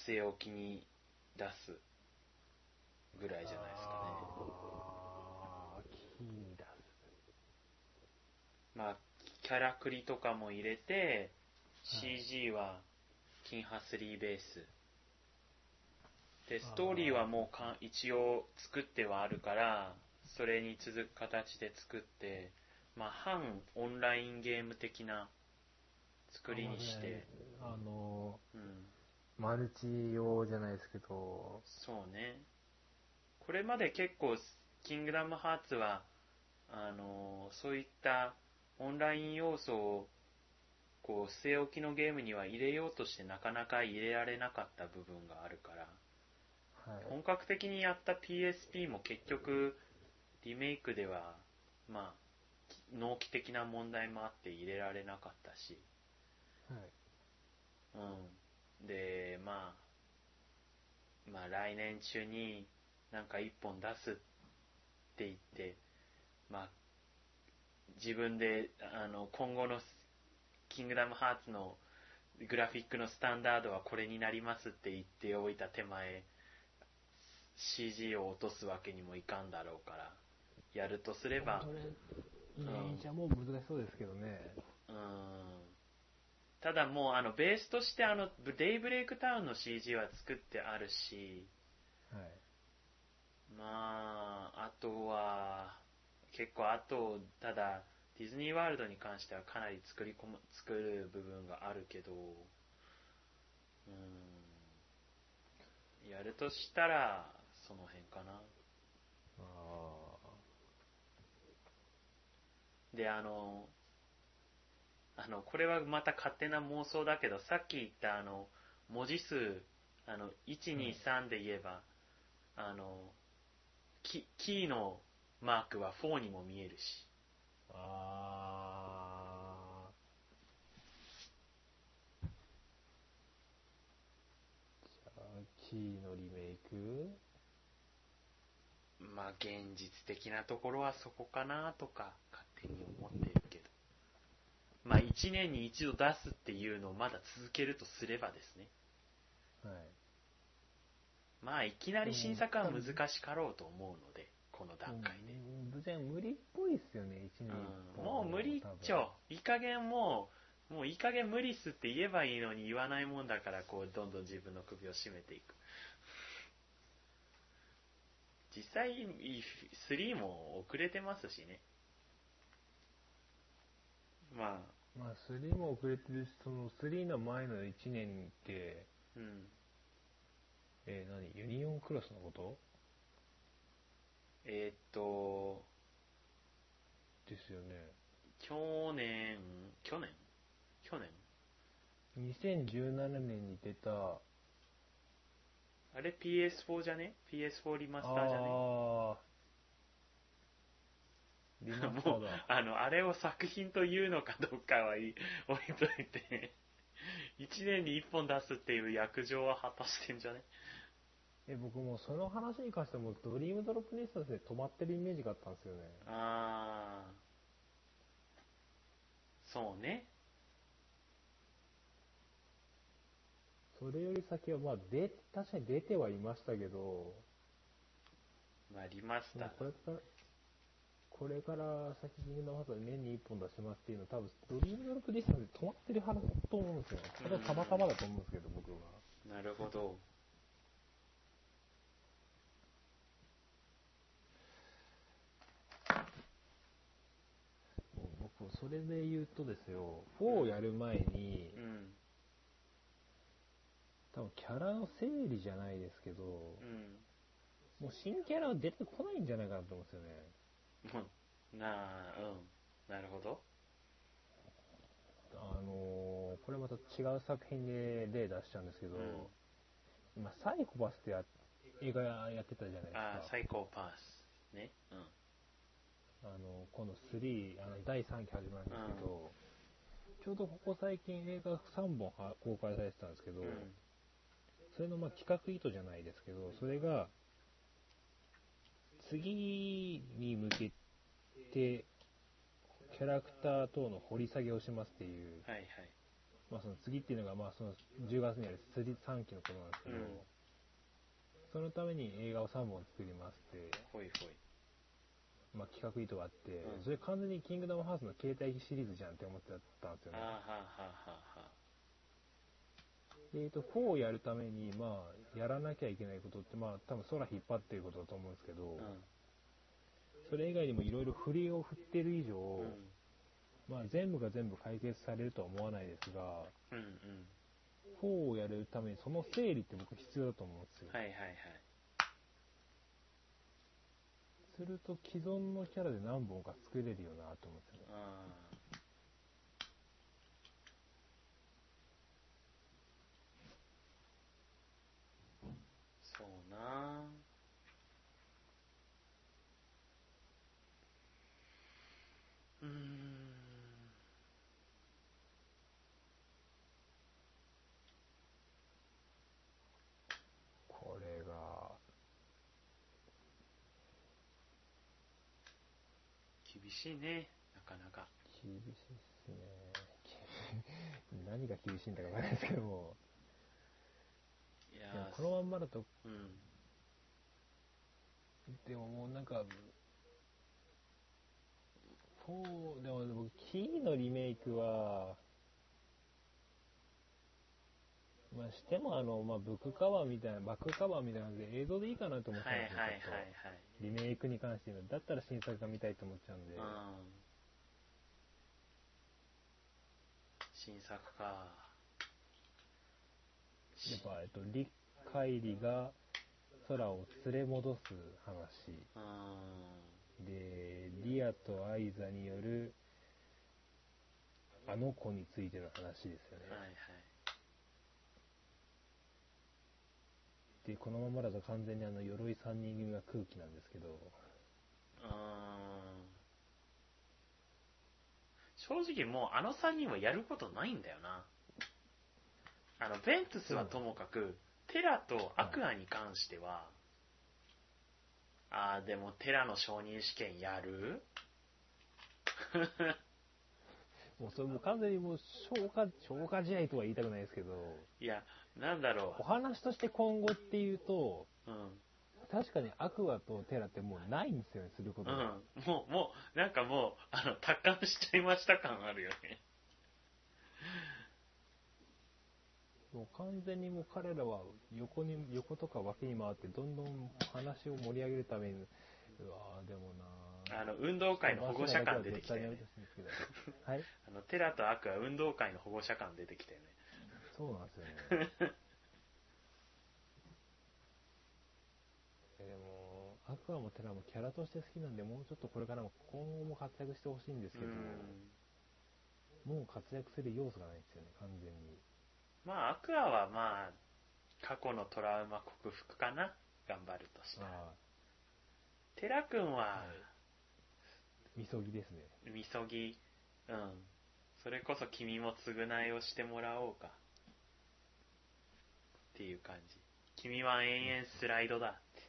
据え置きに出すぐらう。いじゃないですかあーキー出す。ね。まあ、キャラクリとかも入れて、はい CG は金ハ3ベース。で、ストーリーはもうか一応作ってはあるから、それに続く形で作って、まあ、反オンラインゲーム的な作りにして、あの、うん。マルチ用じゃないですけど、そうね。これまで結構、キングダムハーツは、あのーそういったオンライン要素を、こう、据え置きのゲームには入れようとしてなかなか入れられなかった部分があるから、はい。本格的にやった PSP も結局、リメイクでは、まあ、納期的な問題もあって入れられなかったし、はい。うん。で、まあ、まあ来年中になんか一本出すって言って、まあ、自分で、あの、今後のキングダムハーツのグラフィックのスタンダードはこれになりますって言っておいた手前、CG を落とすわけにもいかんだろうから、やるとすれば、それ、演者も難しそうですけどね。うんただもうあのベースとしてあのデイブレイクタウンの CG は作ってあるし、はい。まあ、あとは、結構あと、ただ、ディズニーワールドに関してはかなり作り込む、作る部分があるけど、うん、やるとしたら、その辺かな。あで、あの、あの、これはまた勝手な妄想だけど、さっき言ったあの、文字数、あの、1、2、3で言えば、あの、キキーのマークは4にも見えるし、あ。あのリメイク？まあ現実的なところはそこかなとか勝手に思ってるけど。まあ1年に一度出すっていうのをまだ続けるとすればですね。はい。まあいきなり新作は難しかろうと思うので、この段階で。うん全然無理っぽいっすよね、1年うんもう無理っちょ。いい加減もう、もういい加減無理っすって言えばいいのに言わないもんだから、こう、どんどん自分の首を絞めていく。実際、3も遅れてますしね。まあ、まあ、3も遅れてるし、その3の前の1年って、うん。えー何？ユニオンクロスのこと？えーっと、ですよね。去年、去年？去年？2017年に出た、あれ？PS4 じゃね ?PS4 リマスターじゃね？あー、リマスタ もうあの、あれを作品というのかどうかはいい 置いといて、一年に一本出すっていう約定は果たしてんじゃね？え、僕もうその話に関してはもうドリームドロップネスタスで止まってるイメージがあったんですよね。あー。そうね。それより先は、まあ、で、確かに出てはいましたけど、まあ、リマスター。これから、これから先キングダムハーツは年に1本出しますっていうのは多分、ドリームドロップネスタスで止まってる話だと思うんですよ。それはたまたまだと思うんですけど、僕は。なるほど。もう僕、それで言うとですよ、4をやる前にう、ん。多分キャラの整理じゃないですけど、うん。もう新キャラは出てこないんじゃないかなと思うんですよね。もうなあ、うん。なるほど。あのーこれまた違う作品で例出しちゃうんですけど、うん今、サイコパスってや映画やってたじゃないですか。あー、サイコパス。ね。うん。あの、今度3、あの、第3期始まるんですけど、ちょうどここ最近映画3本は公開されてたんですけど、うん。それのまあ企画意図じゃないですけど、それが、次に向けて、キャラクター等の掘り下げをしますっていう、はいはい。まあその次っていうのが、まあその10月にある3期のことなんですけど、うんそのために映画を3本作りますって、ほいほい。まあ、企画意図があって、うんそれ完全にキングダムハーツの携帯機シリーズじゃんって思ってたんですよね。あーはあはあはあはあ。でえっと、4をやるために、まあ、やらなきゃいけないことって、まあ、多分空引っ張ってることだと思うんですけど、うん。それ以外にもいろいろ振りを振ってる以上、うん。まあ、全部が全部解決されるとは思わないですが、うんうん。4をやるためにその整理って僕必要だと思うんですよ。はいはいはい。すると既存のキャラで何本か作れるよなと思ってね。そうなうん。これが、厳しいね、なかなか。厳しいっすね。何が厳しいんだかわからないですけども、いやこのまんまだと、うん。でももうなんか、4、でも僕、キーのリメイクは、まあしてもあの、まあブックカバーみたいな、バックカバーみたいなので映像でいいかなと思ったんですよ、はいはいはいちょっ。とリメイクに関してだったら新作が見たいと思っちゃうんで、うん。新作か。やっぱ、えっと、リカイリが空を連れ戻す話。うん。で、リアとアイザによる、あの子についての話ですよね。はいはい。で、このままだと完全にあの、鎧三人組が空気なんですけど、うー。ん正直もうあの3人はやることないんだよな。あの、ベントスはともかく、テラとアクアに関しては、ああ、でもテラの承認試験やる？もうそれもう完全にもう消化、消化試合とは言いたくないですけど、いや、なんだろお話として今後っていうと、う。うん。確かにアクアとテラってもうないんですよね、することが。うん。もう、もう、なんかもう、あの、達観しちゃいました感あるよね。もう完全にもう彼らは横に、横とか脇に回ってどんどん話を盛り上げるために、うわぁ、でもなぁ。あの、運動会の保護者感出てきたよね。はい あの、テラとアクア運動会の保護者感出てきたよね。そうなんですよね。えでも、アクアもテラもキャラとして好きなんで、もうちょっとこれからも今後も活躍してほしいんですけど、うん。もう活躍する要素がないんですよね、完全に。まあ、アクアはまあ、過去のトラウマ克服かな。頑張るとしたら。あテラ君は、あ、みそぎですね。みそぎ、うん。それこそ君も償いをしてもらおうか。っていう感じ。君は延々スライドだって。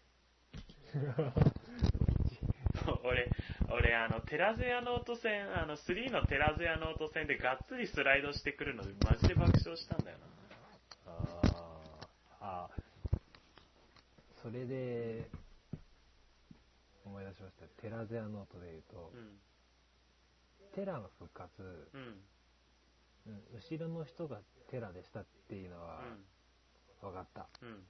俺、俺、あの、テラゼアノート戦、あの、3のテラゼアノート戦でがっつりスライドしてくるので、マジで爆笑したんだよああ、ああ、それで、思い出しました。テラゼアノートで言うと、な。うん。テラの復活、うん。うん後ろの人がテラでしたっていうのは分かった。うん。うん。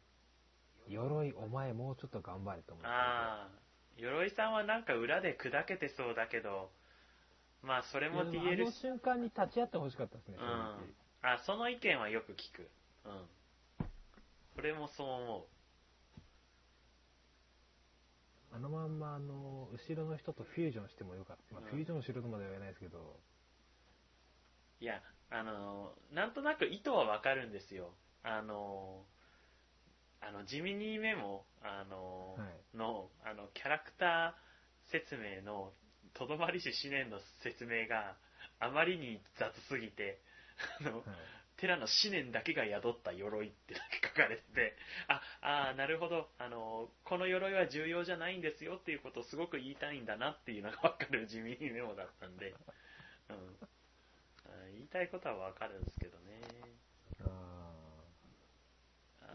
鎧、お前もうちょっと頑張れと思って。ああ、鎧さんはなんか裏で砕けてそうだけど、まあそれもいやでもあの瞬間に立ち会ってほしかったですね、正直。うん。あ、その意見はよく聞く。うん。俺もそう思あのまんま、あの、後ろの人とフュージョンしてもよかった。まあ、うんフュージョンしろとまでは言えないですけど、う。いや、あの、なんとなく意図はわかるんですよ。あの、あの、ジミニーメモ、あの、はいの、あの、キャラクター説明の、とどまりし思念の説明があまりに雑すぎて、あの、はい。テラの思念だけが宿った鎧ってだけ書かれてて、あ、あーなるほど、あの、この鎧は重要じゃないんですよっていうことをすごく言いたいんだなっていうのがわかる地味メモだったんで、うん。あ言いたいことはわかるんですけどね。ああ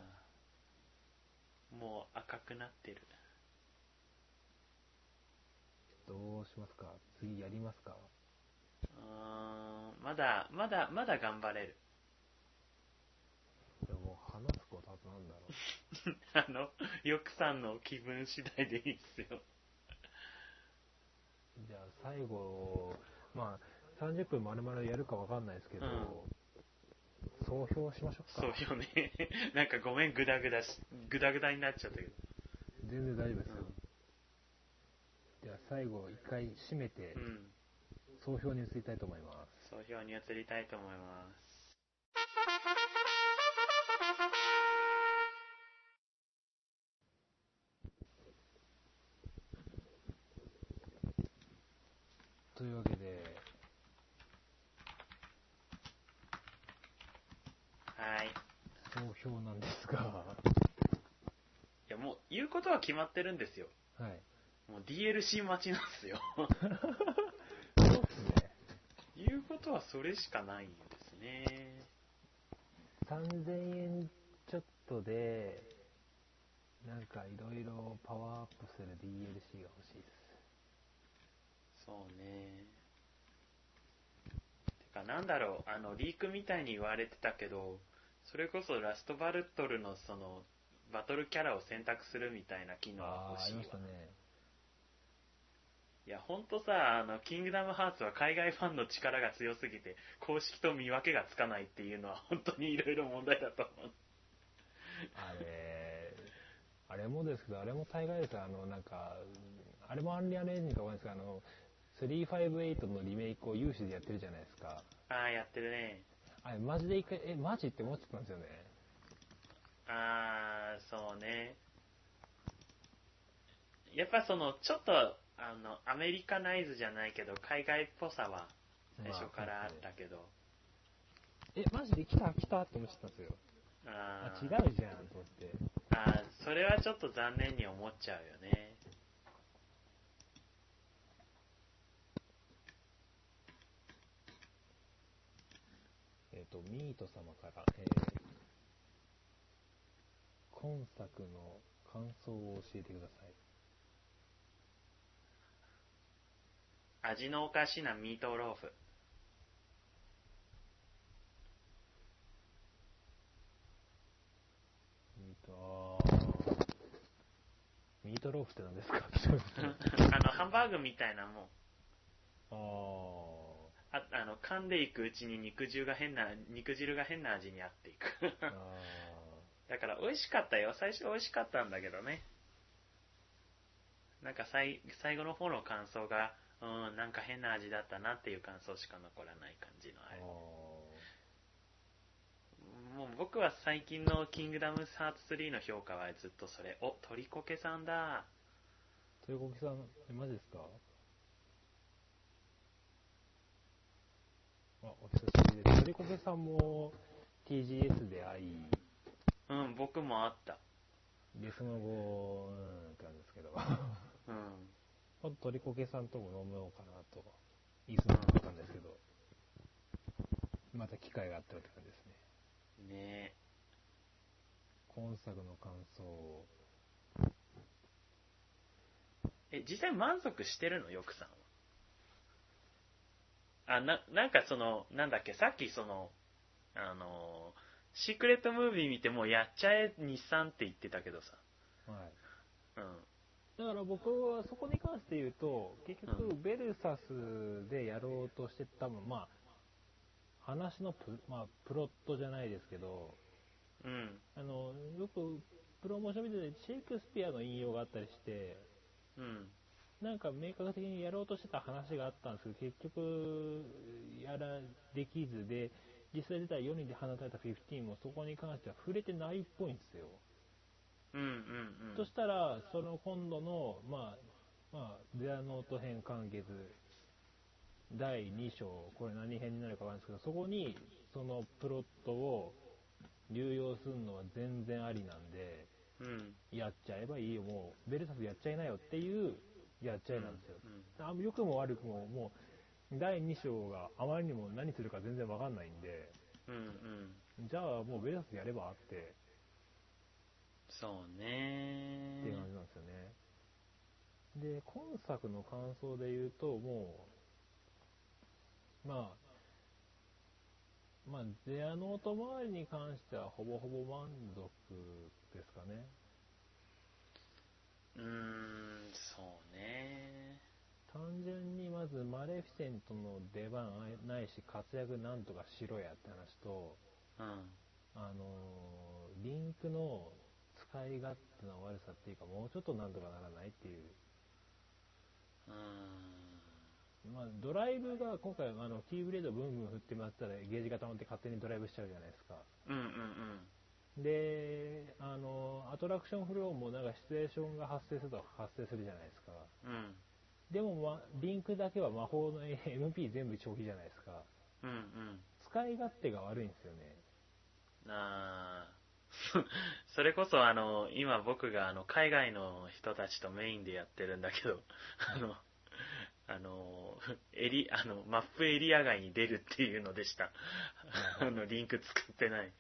ーもう赤くなってる。ーどうしますか？次やりますか？うーん、まだ、まだ、まだ頑張れる。でも話すことあとなんだろう。あの、よくさんの気分次第でいいっすよ。じゃあ最後、まあ、30分丸々やるかわかんないですけど、総評しましょうか。そうよね。なんかごめん、ぐだぐだし、ぐだぐだになっちゃったけど。全然大丈夫ですよ。うんじゃあ最後一回締めてう、ん。総評に移りたいと思います。総評に移りたいと思います。は決まってるんですよ。はい。もう DLC 待ちなんですよ。そうですね。言うことはそれしかないんですね。3000円ちょっとで、なんかいろいろパワーアップする DLC が欲しいです。そうね。てか、なんだろう、あの、リークみたいに言われてたけど、それこそラストバルトルのその、バトルキャラを選択するみたいな機能が欲しいわりましたね。いや、ほんとさ、あの、キングダムハーツは海外ファンの力が強すぎて、公式と見分けがつかないっていうのは本当にいろいろ問題だと思う。あれ、あれもですけど、あれも大概ですよあの、なんか、あれもアンリアルエンジンかわかですけど、あの、358のリメイクを有志でやってるじゃないですか。ああ、やってるね。あれ、マジで一回、え、マジって思ってたんですよね。ああ、そうね。やっぱその、ちょっと、あの、アメリカナイズじゃないけど、海外っぽさは最初からあったけど、え、マジで来た来たって思ってたんですよ。ああ、違ーうじゃん、と思って。あーそれはちょっと残念に思っちゃうよね。えっ、と、ミート様から、えー、今作の感想を教えてください。味のおかしなミートローフ。ミート、あーミートローフって何ですか？あの、ハンバーグみたいなもん。あああの、噛んでいくうちに肉汁が変な、肉汁が変な味に合っていく。ーあだから美味しかったよ。最初美味しかったんだけどね。なんか最最後の方の感想が、うん、なんか変な味だったなっていう感想しか残らない感じのあーれ。もう僕は最近のキングダムハーツ3の評価はずっとそれ。お、鳥こけさんだ。豊国さん、え、マジですか？あ、お久しぶりです。鳥こけさんも TGS で会い、うん、僕もあった。で、その後、うん、ってなんですけど、うん。あと鳥こけさんとも飲もうかなと、いつも思ったんですけど、また機会があったらって感じですね。ね今作の感想を、え。え、実際満足してるの、よくさんは。あ、な、なんかその、なんだっけ、さっきその、あの、シークレットムービー見てもうやっちゃえ日産って言ってたけどさ。はい。うん。だから僕はそこに関して言うと、結局う、ベルサスでやろうとして多分、まあ、話のプ,、まあ、プロットじゃないですけど、うん。あの、よくプロモーション見てて、シェイクスピアの引用があったりして、うん。なんか明確的にやろうとしてた話があったんですけど、結局、やら、できずで、実際出た4人で放たれた15もそこに関しては触れてないっぽいんですよ。うんうんうん。そしたら、その今度の、まあ、まあ、ゼアノート編完結、第2章、これ何編になるかわかんないですけど、そこに、そのプロットを流用するのは全然ありなんで、うん。やっちゃえばいいよ、もう、ベルサスやっちゃいなよっていう、やっちゃえなんですよ。うんあ良くも悪くも、もう、第2章があまりにも何するか全然わかんないんで、うんうん。じゃあもうベルサスやればあって、そうってねいう感じなんですよね。で、今作の感想で言うと、もう、まあ、まあ、ゼアノート周りに関してはほぼほぼ満足ですかね。うーん、そうね。単純にまずマレフィセントの出番ないし活躍なんとかしろやって話と、うん。あのーリンクの使い勝手の悪さっていうか、もうちょっとなんとかならないっていう。うーん。まあ、ドライブが今回、あの、キーブレードブンブン振ってもらったらゲージが溜まって勝手にドライブしちゃうじゃないですか。うんうんで、あの、アトラクションフローもなんかシチュエーションが発生すると発生するじゃないですか。うん。うん。でも、ま、リンクだけは魔法の MP 全部長期じゃないですか。うんうん。使い勝手が悪いんですよね。あー それこそあの、今僕があの、海外の人たちとメインでやってるんだけど、あの、あの、エリ、あの、マップエリア外に出るっていうのでした。あの、リンク使ってない。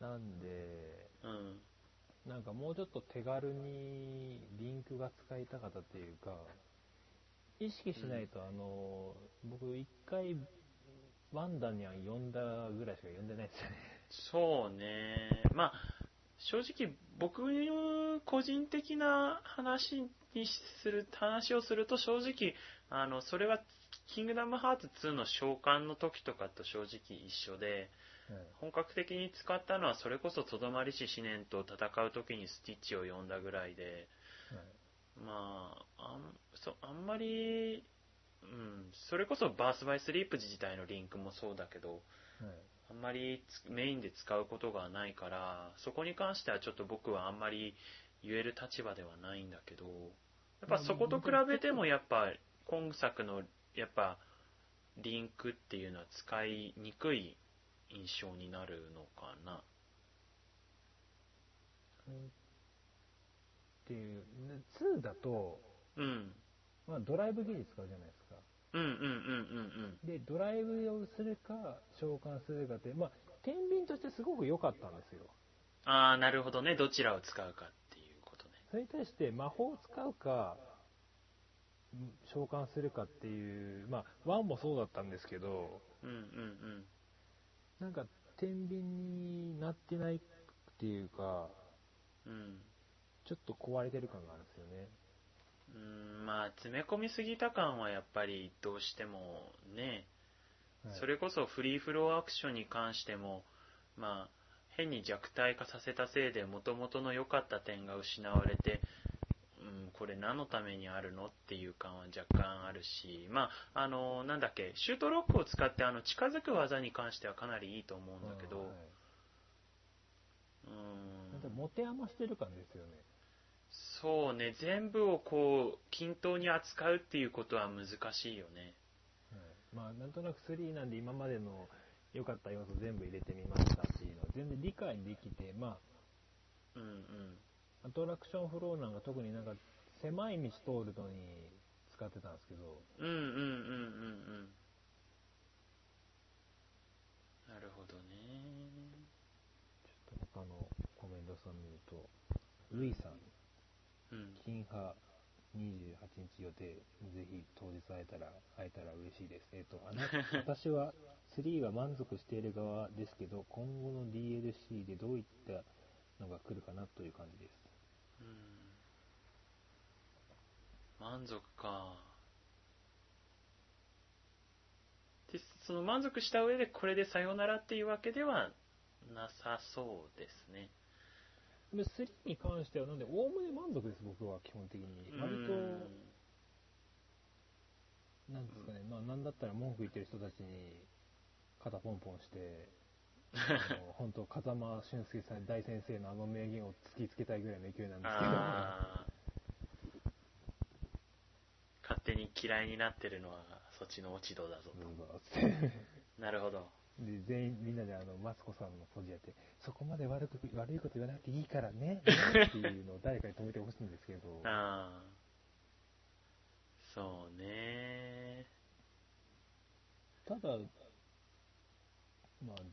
なんで、うん。なんかもうちょっと手軽にリンクが使いたかったっていうか、意識しないと、あの、僕一回、ワンダには呼んだぐらいしか呼んでないですよね。そうね。まあ、正直僕の個人的な話にする、話をすると正直、あの、それはキングダムハーツ2の召喚の時とかと正直一緒で、本格的に使ったのはそれこそとどまりし思念と戦う時にスティッチを呼んだぐらいで、まあ、あんそあんまり、うん、それこそバースバイスリープ自体のリンクもそうだけど、あんまりつメインで使うことがないから、そこに関してはちょっと僕はあんまり言える立場ではないんだけど、やっぱそこと比べてもやっぱ今作の、やっぱ、リンクっていうのは使いにくい印象になるのかな？っていう、で2だと、うん。まあ、ドライブ技術使うじゃないですか。うんうんうんうんで、ドライブをするか、召喚するかって、まあ、天秤としてすごく良かったんですよ。うん。ああ、なるほどね。どちらを使うかっていうことね。それに対して魔法を使うか、ん召喚するかっていう、まあ、1もそうだったんですけど、うんうんなんか、天秤になってないっていうか、うん。うん。ちょっと壊れてる感があるんですよね。うーんまあ詰め込みすぎた感はやっぱりどうしてもね、はいそれこそフリーフローアクションに関してもまあ変に弱体化させたせいで元々の良かった点が失われて、うん、これ何のためにあるのっていう感は若干あるしまああのなんだっけシュートロックを使ってあの近づく技に関してはかなりいいと思うんだけど、はい。うん。なんか持て余してる感ですよね。そうね全部をこう均等に扱うっていうことは難しいよね。はい、まあ、なんとなく3なんで今までの良かった要素全部入れてみましたっていうのは全然理解できて、まうんうん。あ、アトラクションフローなんか特になんか狭い道通るのに使ってたんですけど、うんうんうんうんうんなるほどねちょっと他のコメントさん見ると、ルイさん、うん金派28日予定、ぜひ当日会えたら、会えたら嬉しいです。えっ、と、あな、私は3は満足している側ですけど、今後の DLC でどういったのが来るかなという感じです。うん。満足か。でその満足した上でこれでさよならっていうわけではなさそうですね。で3に関しては、なんで、おおむね満足です、僕は基本的に。割と、なんですかね、まあ、なんだったら文句言ってる人たちに肩ポンポンして、あの本当、風間俊介さん大先生のあの名言を突きつけたいぐらいの勢いなんですけど、あー。勝手に嫌いになってるのはそっちの落ち度だぞどうぞってなるほど。で全員みんなであのマツコさんのポジやってそこまで悪く悪いこと言わなくていいからねねっていうのを誰かに止めてほしいんですけど。ああそうねただま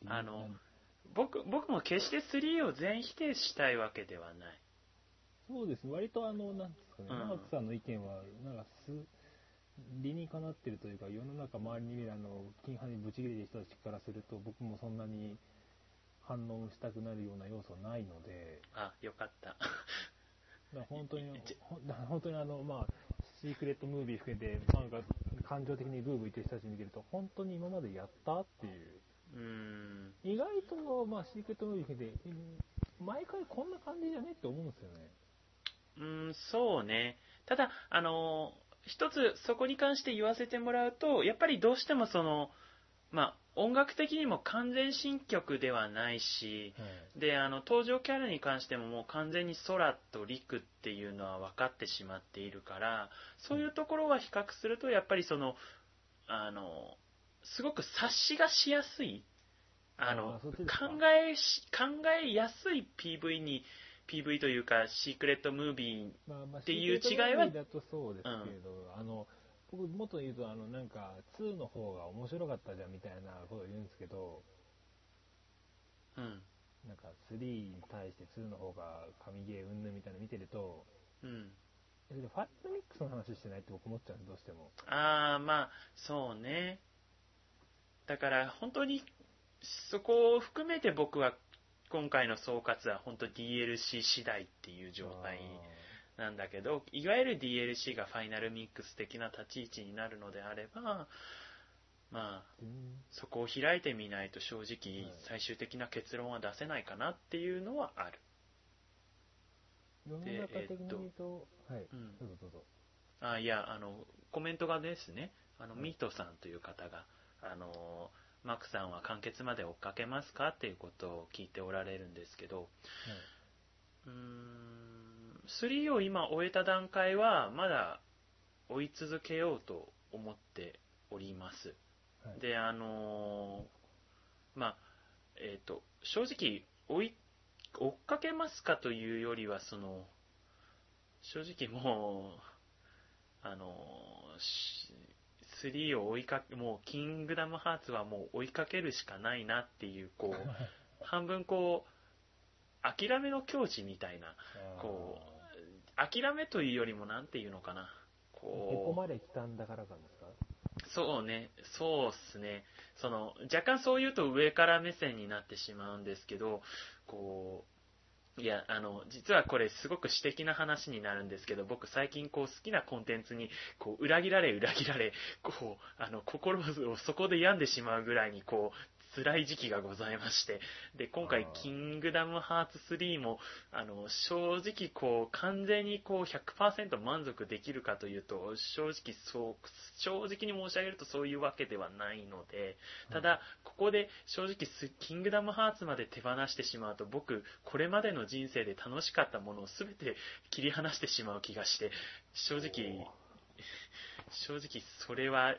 ああの僕僕も決して3を全否定したいわけではない。そうです。割とあのなんですかね、うん。マークさんの意見はなんかす理にかなってるというか世の中周りに見るあの金派にブチ切れてる人たちからすると僕もそんなに反応したくなるような要素はないので。あよかった。だ本当に 本当にあの、まあ、シークレットムービー含めて、なんか、感情的にブーブー言ってる人たち見てると、本当に今までやったっていう。うーん意外と、まあ、シークレットムービー含めて、うん毎回こんな感じじゃねって思うんですよね。うーんそうねただあの一つそこに関して言わせてもらうとやっぱりどうしてもそのまあ音楽的にも完全新曲ではないしはい。であの登場キャラに関してももう完全に空と陸っていうのは分かってしまっているからそういうところは比較するとやっぱりそのあのすごく察しがしやすいあのあ考えし考えやすい PV に PV というかシークレットムービーっていう違いはだとそうですけれど、あの、僕、もっと言うと、あの、なんか、2の方が面白かったじゃんみたいなことを言うんですけど、うん。なんか、3に対して2の方が神ゲーうんぬんみたいなの見てると、うん。ファイナルミックスの話してないって僕思っちゃうんです、どうしても。ああまあそうね。だから本当にそこを含めて僕は今回の総括は本当 DLC 次第っていう状態なんだけどいわゆる DLC がファイナルミックス的な立ち位置になるのであればまあうんそこを開いてみないと正直はい最終的な結論は出せないかなっていうのはある、世の中的に言うと、はい、うん。どうぞどうぞ。あいやあのコメントがですねあのはい。ミートさんという方があのマクさんは完結まで追っかけますかっていうことを聞いておられるんですけどうーん3を今終えた段階はまだ追い続けようと思っております。はい。で、あのーまあ、えっ、と、正直、追い、追っかけますかというよりは、その、正直もう、あのーし3を追いかけ、もう、キングダムハーツはもう追いかけるしかないなっていう、こう、半分こう、諦めの境地みたいな、こう、諦めというよりも、なんていうのかな。こう、ここまで来たんだからかですか？そうね、そうっすね。その、若干そう言うと上から目線になってしまうんですけど、こう、いや、あの、実はこれすごく私的な話になるんですけど、僕最近こう好きなコンテンツに、こう、裏切られ裏切られ、こう、あの、心をそこで病んでしまうぐらいに、こう、辛い時期がございまして、で、今回キングダムハーツ3も、あの、正直こう、完全にこう、100%満足できるかというと、正直そう、正直に申し上げるとそういうわけではないので、ただ、ここで正直ス、キングダムハーツまで手放してしまうと、僕、これまでの人生で楽しかったものを全て切り離してしまう気がして、正直、正直それは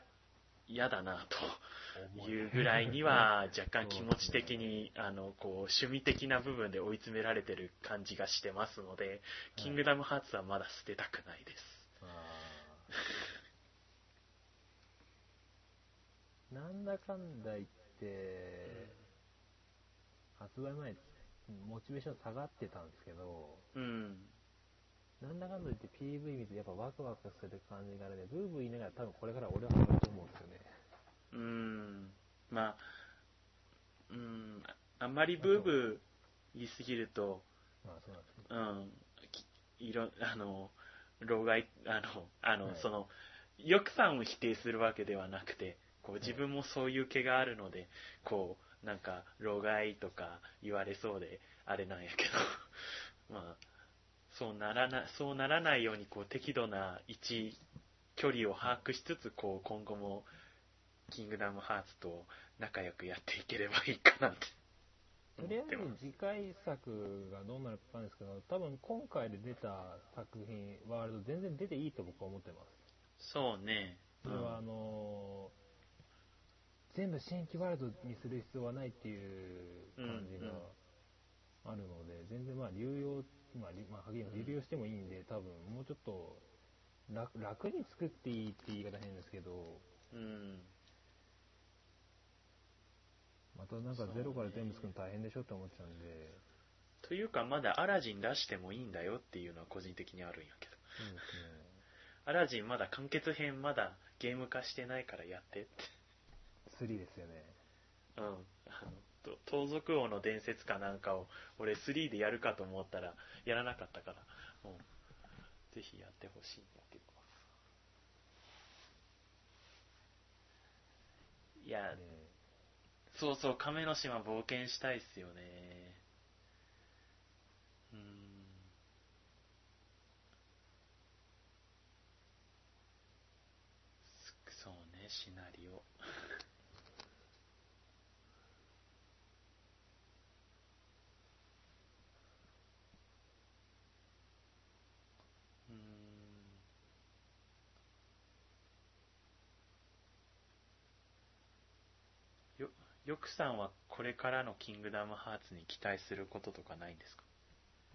嫌だなというぐらいには、若干気持ち的に、あの、こう、趣味的な部分で追い詰められてる感じがしてますので、キングダムハーツはまだ捨てたくないです。なんだかんだ言って、発売前、モチベーション下がってたんですけど、うん。なんだかんだ言って PV 見てやっぱワクワクする感じがあるね、ブーブー言いながら多分これから俺はハマると思うんですよね。うーん。まあ、うーん、ああんまりブーブー言いすぎると、まあそうなんですけど。うん、きいろ、あの、老害、あの、あの、はいその、よくさんを否定するわけではなくて、こう自分もそういう気があるので、こう、なんか、老害とか言われそうで、あれなんやけど、まあ、そうならな、そうならないように、こう、適度な位置、距離を把握しつつ、こう、今後も、キングダムハーツと仲良くやっていければいいかなって。とりあえず次回作がどうなるかわかんないですけど、多分今回で出た作品、ワールド全然出ていいと僕は思ってます。そうね。それはあのー全部新規ワールドにする必要はないっていう感じがあるので、全然まあ流用、まあ、りまあ、流用してもいいんで、多分もうちょっと楽楽に作っていいって言い方変ですけど、うん。またなんかゼロから全部作るの大変でしょって思っちゃうんで、というか、まだアラジン出してもいいんだよっていうのは個人的にあるんやけど。そうですね。アラジンまだ完結編まだゲーム化してないからやってって。3ですよね。うん。あの、と盗賊王の伝説かなんかを俺3でやるかと思ったらやらなかったから、うん。ぜひやってほしいんだけど。いや、ねそうそう、亀の島冒険したいっすよね。うん。そうね、シナリオ。うーん。よ、よくさんはこれからのキングダムハーツに期待することとかないんですか？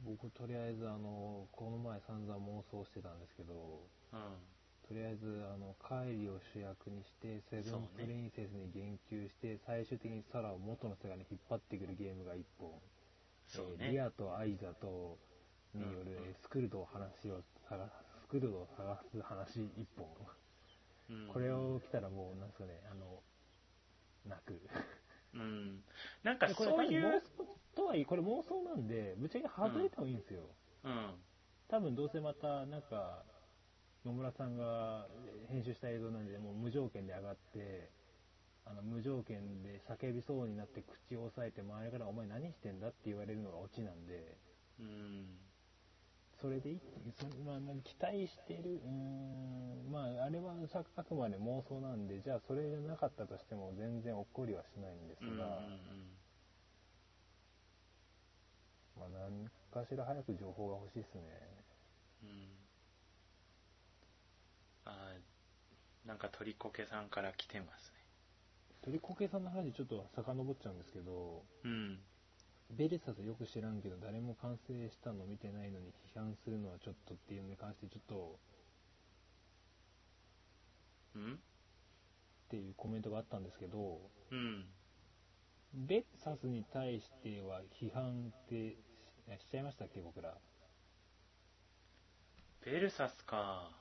僕とりあえずあの、この前散々妄想してたんですけど、うん。とりあえず、あの、カイリを主役にして、セブンプリンセスに言及して、最終的にサラを元の世界に引っ張ってくるゲームが一本。そうね。えーリアとアイザと、による、スクルドを話を探す、スクルドを探す話一本。うんこれを来たらもう、なんですかね、あの、泣く。うん。なんかそういう、とはいえ、これ妄想なんで、ぶっちゃけ外れてもいいんですよ。うん。多分どうせまた、なんか、野村さんが編集した映像なんで、もう無条件で上がって、あの無条件で叫びそうになって口を押さえて周りからお前何してんだって言われるのがオチなんで、うん。それでいいそまあ、なんか期待してる、うーん、まあ、あれはさあくまで妄想なんで、じゃあそれがなかったとしても全然起こりはしないんですうん。うん。が、まあ、何かしら早く情報が欲しいですね。うん。あーなんか鳥こけさんから来てますね。鳥こけさんの話ちょっと遡っちゃうんですけど、うん。ベルサスよく知らんけど、誰も完成したの見てないのに批判するのはちょっとっていうのに関して、ちょっとうん？っていうコメントがあったんですけど、うん。ベルサスに対しては批判ってししちゃいましたっけ、僕ら。ベルサスか。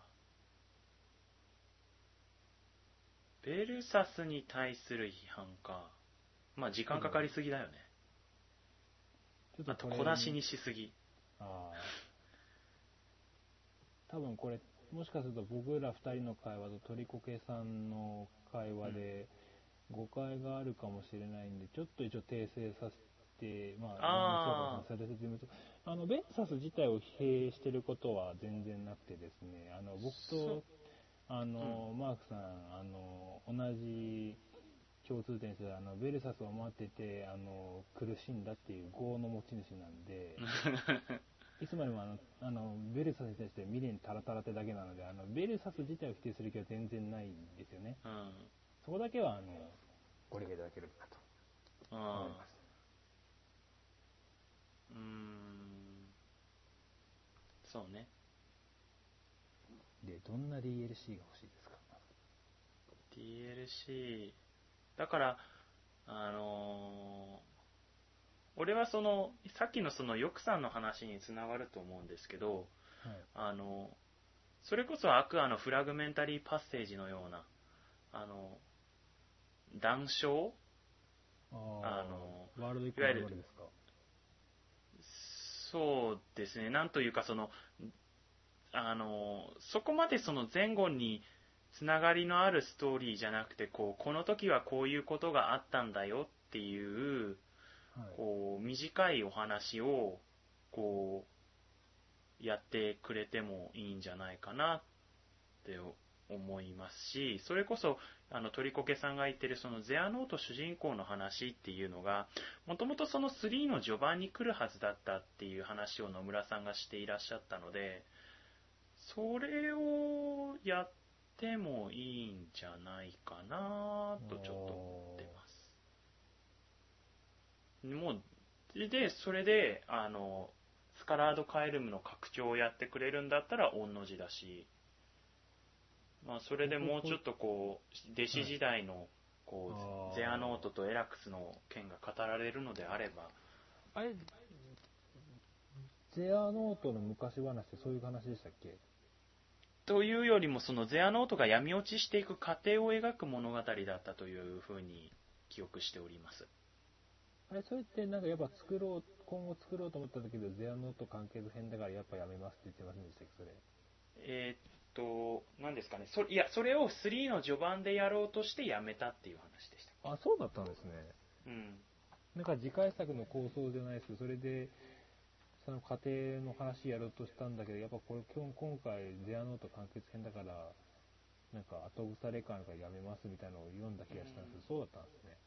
ベルサスに対する批判か。まあ時間かかりすぎだよね。ちょっこれ小出しにしすぎ。ああ。多分これ、もしかすると僕ら二人の会話と鳥こけさんの会話で誤解があるかもしれないんで、ちょっと一応訂正させて、まあ、あー。されてみると、あの、ベンサス自体を否定してることは全然なくてですね、あの、僕と、あの、マークさん、あの、同じ共通点してあの、ベルサスを待ってて、あの、苦しんだっていう業の持ち主なんで、いつまでもあの、あの、ベルサスに対して未練タラタラってだけなので、あの、ベルサス自体を否定する気は全然ないんですよね。うん。そこだけは、あの、ご理解いただければなと思いあます。うーん。そうね。で、どんな DLC が欲しいですか？DLC。だから、あのー俺はその、さっきのその、ヨクさんの話につながると思うんですけど、はい。あの、それこそアクアのフラグメンタリーパッセージのような、あの、談笑？ああのワールドイコいわゆるールですか？そうですね、なんというかその、あの、そこまでその前後につながりのあるストーリーじゃなくて、こう、この時はこういうことがあったんだよっていう、はい。こう、短いお話を、こう、やってくれてもいいんじゃないかなって思いますし、それこそ、あの、鳥こけさんが言ってるそのゼアノート主人公の話っていうのが、もともとその3の序盤に来るはずだったっていう話を野村さんがしていらっしゃったので、それをやってもいいんじゃないかなとちょっと思ってます。もう、で、それで、あの、スカラードカエルムの拡張をやってくれるんだったら、御の字だし、まあ、それでもうちょっとこう、弟子時代の、こう、ゼアノートとエラクスの件が語られるのであれば、あれ、ゼアノートの昔話ってそういう話でしたっけ？というよりも、そのゼアノートが闇落ちしていく過程を描く物語だったというふうに記憶しております。あれ、それってなんかやっぱ作ろう、今後作ろうと思ったんだけど、ゼアノート完結編だからやっぱやめますって言ってませんでしたっけ、それ。えーっと、何ですかね。そいや、それを3の序盤でやろうとしてやめたっていう話でした。あ、そうだったんですね。うん。なんか次回作の構想じゃないですけど、それで、その家庭の話やろうとしたんだけど、やっぱこれ今日今回、ゼアノート完結編だから、なんか後腐れ感がやめますみたいなのを読んだ気がしたんですけど、そうだったんですね。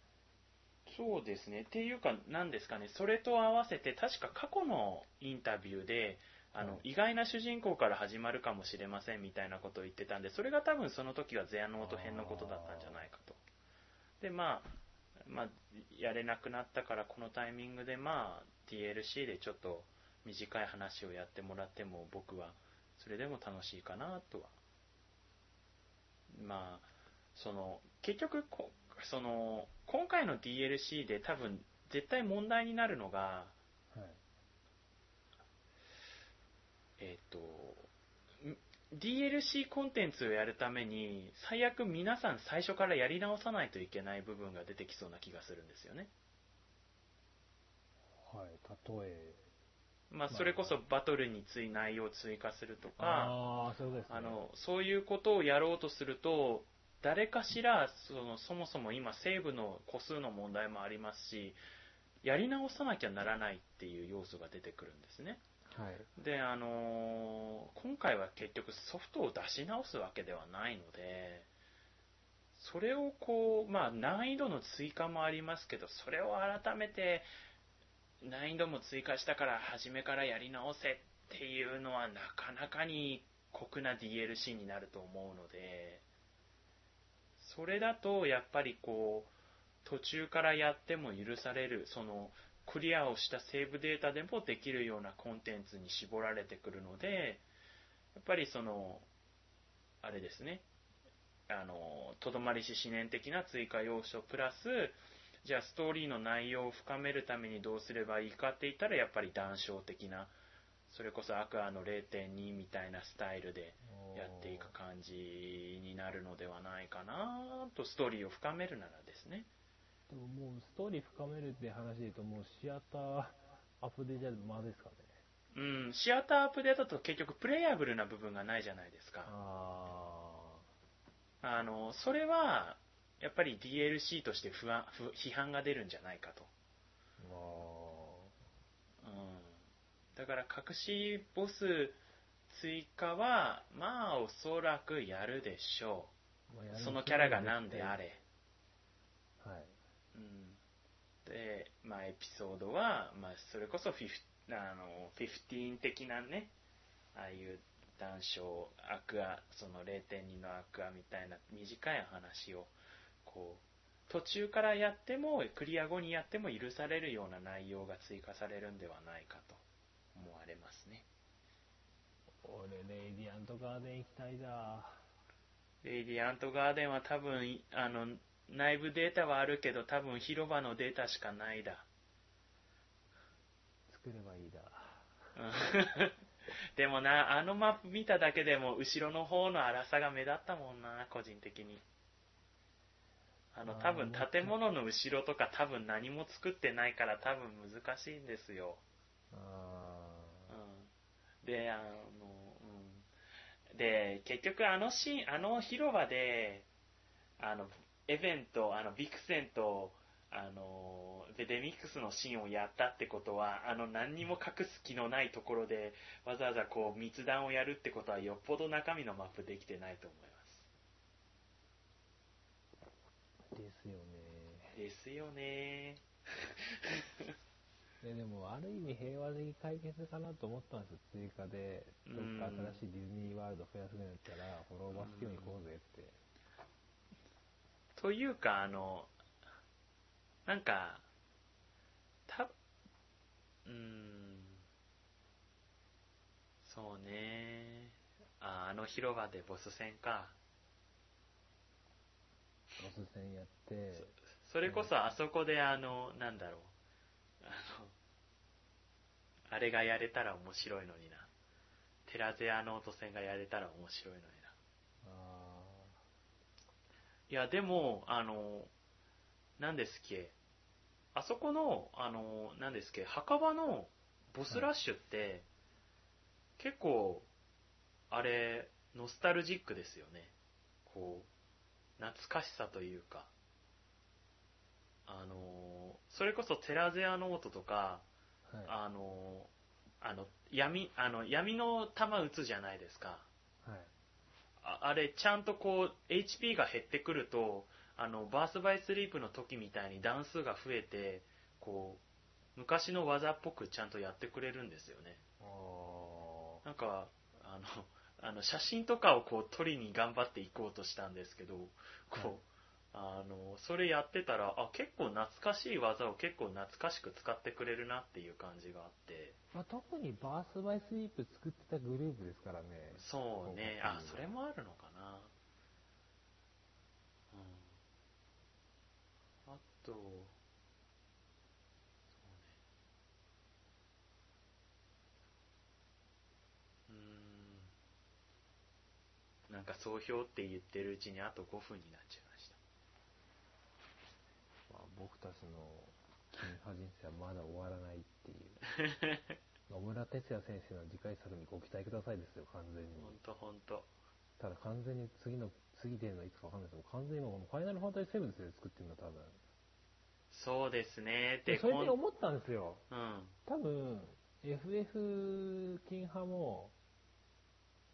そうですね。っていうか、何ですかね。それと合わせて、確か過去のインタビューで、あの、はい意外な主人公から始まるかもしれませんみたいなことを言ってたんで、それが多分その時はゼアノート編のことだったんじゃないかと。で、まあ、まあ、やれなくなったから、このタイミングで、まあ、DLC でちょっと短い話をやってもらっても、僕は、それでも楽しいかなとは。まあ、その、結局こ、その、今回の DLC で多分、絶対問題になるのが、はい。えっ、と、ん DLC コンテンツをやるために、最悪皆さん最初からやり直さないといけない部分が出てきそうな気がするんですよね。はい。例え。まあ、まあそれこそバトルについ内容を追加するとか。あの、そういうことをやろうとすると、誰かしら、その、そもそも今、セーブの個数の問題もありますし、やり直さなきゃならないっていう要素が出てくるんですね。はい。で、あのー今回は結局ソフトを出し直すわけではないので、それをこう、まあ難易度の追加もありますけど、それを改めて難易度も追加したから初めからやり直せっていうのはなかなかに酷な DLC になると思うので、それだとやっぱりこう、途中からやっても許される、その、クリアをしたセーブデータでもできるようなコンテンツに絞られてくるので、やっぱりその、あれですね、あの、とどまりし思念的な追加要素プラス、じゃあストーリーの内容を深めるためにどうすればいいかって言ったら、やっぱり談笑的な、それこそアクアの0.2みたいなスタイルでやっていく感じになるのではないかなと、ストーリーを深めるならですね。でももうストーリー深めるって話で言うと、もうシアターアップデートまですかね。うん、シアターアップデートだと結局プレイヤブルな部分がないじゃないですか。ああの、それは、やっぱり DLC として不安不批判が出るんじゃないかと。うん。だから隠しボス追加は、まあおそらくやるでしょう。るそのキャラが何であ。れ。はい。うん。で、まあエピソードは、まあそれこそフィフ、あの、15的なね、ああいう談笑、アクア、その0.2のアクアみたいな短い話を、こう、途中からやっても、クリア後にやっても許されるような内容が追加されるんではないかと思われますね。俺、レイディアントガーデン行きたいだ。レイディアントガーデンは多分、あの、内部データはあるけど、多分広場のデータしかないだ。作ればいいだ。うん でもな、あのマップ見ただけでも、後ろの方の荒さが目立ったもんな、個人的に。あの、多分建物の後ろとか多分何も作ってないから多分難しいんですよ。あうん。で、あの、うん。で、結局あのシーン、あの広場で、あの、エベント、あの、ビクセンと、あの、ベデミックスのシーンをやったってことは、あの、何にも隠す気のないところで、わざわざこう、密談をやるってことは、よっぽど中身のマップできてないと思います。ーですよね。ですよね。ででも、ある意味平和的解決かなと思ったんですよ、追加で。どっか新しいディズニーワールド増やすぐらいだったら、フォローバスキューに行こうぜって。というか、あの、なんか、た、うーん、そうね。あ、あの広場でボス戦か。ボス戦やって、それこそあそこであの、なんだろう。あの、あれがやれたら面白いのにな。テラゼアノート戦がやれたら面白いのにな。あいや、でも、あの、なんですっけ、あそこの、あの、なんですっけ、墓場のボスラッシュって、結構、あれ、ノスタルジックですよね。こう、懐かしさというか、あの、それこそテラゼアノートとか、ーはい。あの、あの、闇、あの、闇の弾撃つじゃないですか。はい。ああれ、ちゃんとこう、HP が減ってくると、あの、バースバイスリープの時みたいに段数が増えて、こう、昔の技っぽくちゃんとやってくれるんですよね。あなんか、あの、あの、写真とかをこう、撮りに頑張っていこうとしたんですけど、こう、はいあの、それやってたら、あ、結構懐かしい技を結構懐かしく使ってくれるなっていう感じがあって、まあ、特にバースバイスイープ作ってたグループですからね。そうね。あ、それもあるのかな。うん。あと、そうね。うーん。なんか総評って言ってるうちにあと5分になっちゃいました。まあ、僕たちの金派人生はまだ終わらないっていう。野村哲也先生の次回作にご期待くださいですよ、完全に。ほんとほんと。ただ完全に次の、次出るのはいつかわかんないですけど、完全に今ファイナルファンタジー7で作ってるの多分。そうですね。で、で、それで思ったんですよ。うん。多分、FF 金派も、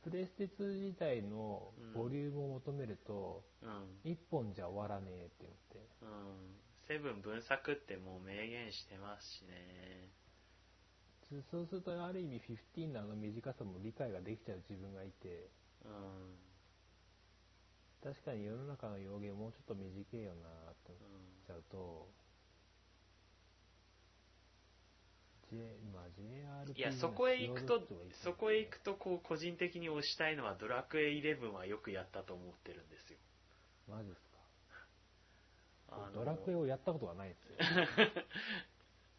プレステ2自体のボリュームを求めると、うん。一本じゃ終わらねえって言って。うん。セブン分作ってもう明言してますしね。つそうすると、ある意味15のあの短さも理解ができちゃう自分がいて、うん。確かに世の中の要言もうちょっと短いよなって思っちゃうと、J まあいや、そこへ行くとそこへ行くと、こう、個人的に推したいのは、ドラクエ11はよくやったと思ってるんですよ。マジですか？あのドラクエをやったことがないんですよ。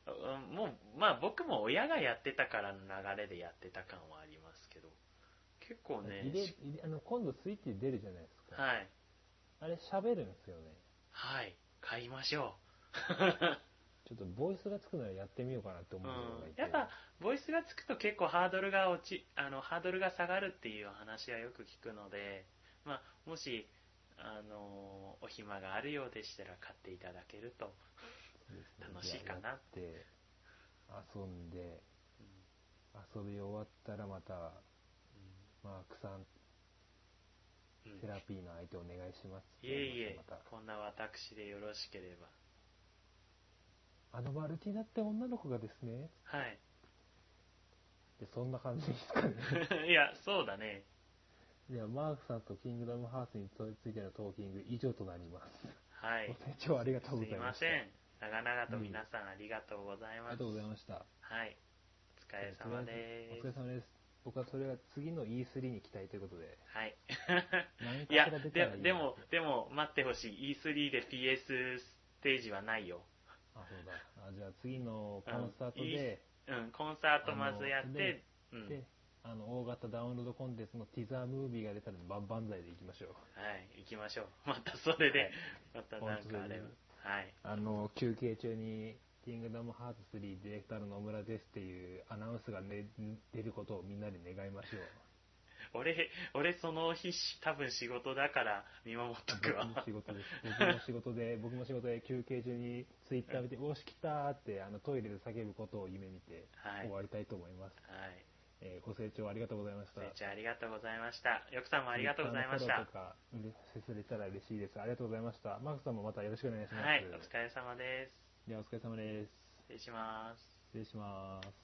う んもう、まあ僕も親がやってたからの流れでやってた感はありますけど、結構ね、入れし入れあの今度スイッチで出るじゃないですか。はい。あれ喋るんですよね。はい。買いましょ ちょっとボイスがつくならやってみようかなってう。う思うのがいん。て。やっぱ、ボイスがつくと結構ハードルが落ち、あの、ハードルが下がるっていう話はよく聞くので、まあ、もし、あの、お暇があるようでしたら買っていただけると、楽しいかな。やって、遊んで、うん。遊び終わったらまた、マークさん、うん。セラピーの相手お願いします。っていえいえこんな私でよろしければ。あのマルティナって女の子がですね、はい。でそんな感じですかね。いや、そうだね。では、マークさんとキングダムハーツについてのトーキング以上となります。はい。ご清聴ありがとうごすいざいました。ません。長々と皆さんありがとうございます。ありがとうございました。はい。お疲れ様でお疲れす。様です。僕はそれが次の E3 に期待ということで。はい。何いやででも、でも、待ってほしい。E3 で PS ステージはないよ。あ、そうだ。あじゃあ次のコンサートうんいいで、うん、コンサートまずやって、うん。で、あの、大型ダウンロードコンテンツのティザームービーが出たらバンバンザイで行きましょう。はい、行きましょう。またそれで、はいまたなんかあれば。はい。あの、休憩中に、キングダムハーツ3ディレクターの野村ですっていうアナウンスが、ね、出ることをみんなで願いましょう。俺、俺その日、多分仕事だから見守っとくわ。僕も仕事です。僕も仕事で、僕も仕事で休憩中にツイッター見て、おし来たーってあのトイレで叫ぶことを夢見てはい終わりたいと思います。はい。えーご清聴ありがとうございました。せいちゃんありがとうございました。よくさんもありがとうございました。とか、うれせすれたら嬉しいです。ありがとうございました。マークさんもまたよろしくお願いします。はい、お疲れ様です。ではお疲れ様です。失礼します。失礼します。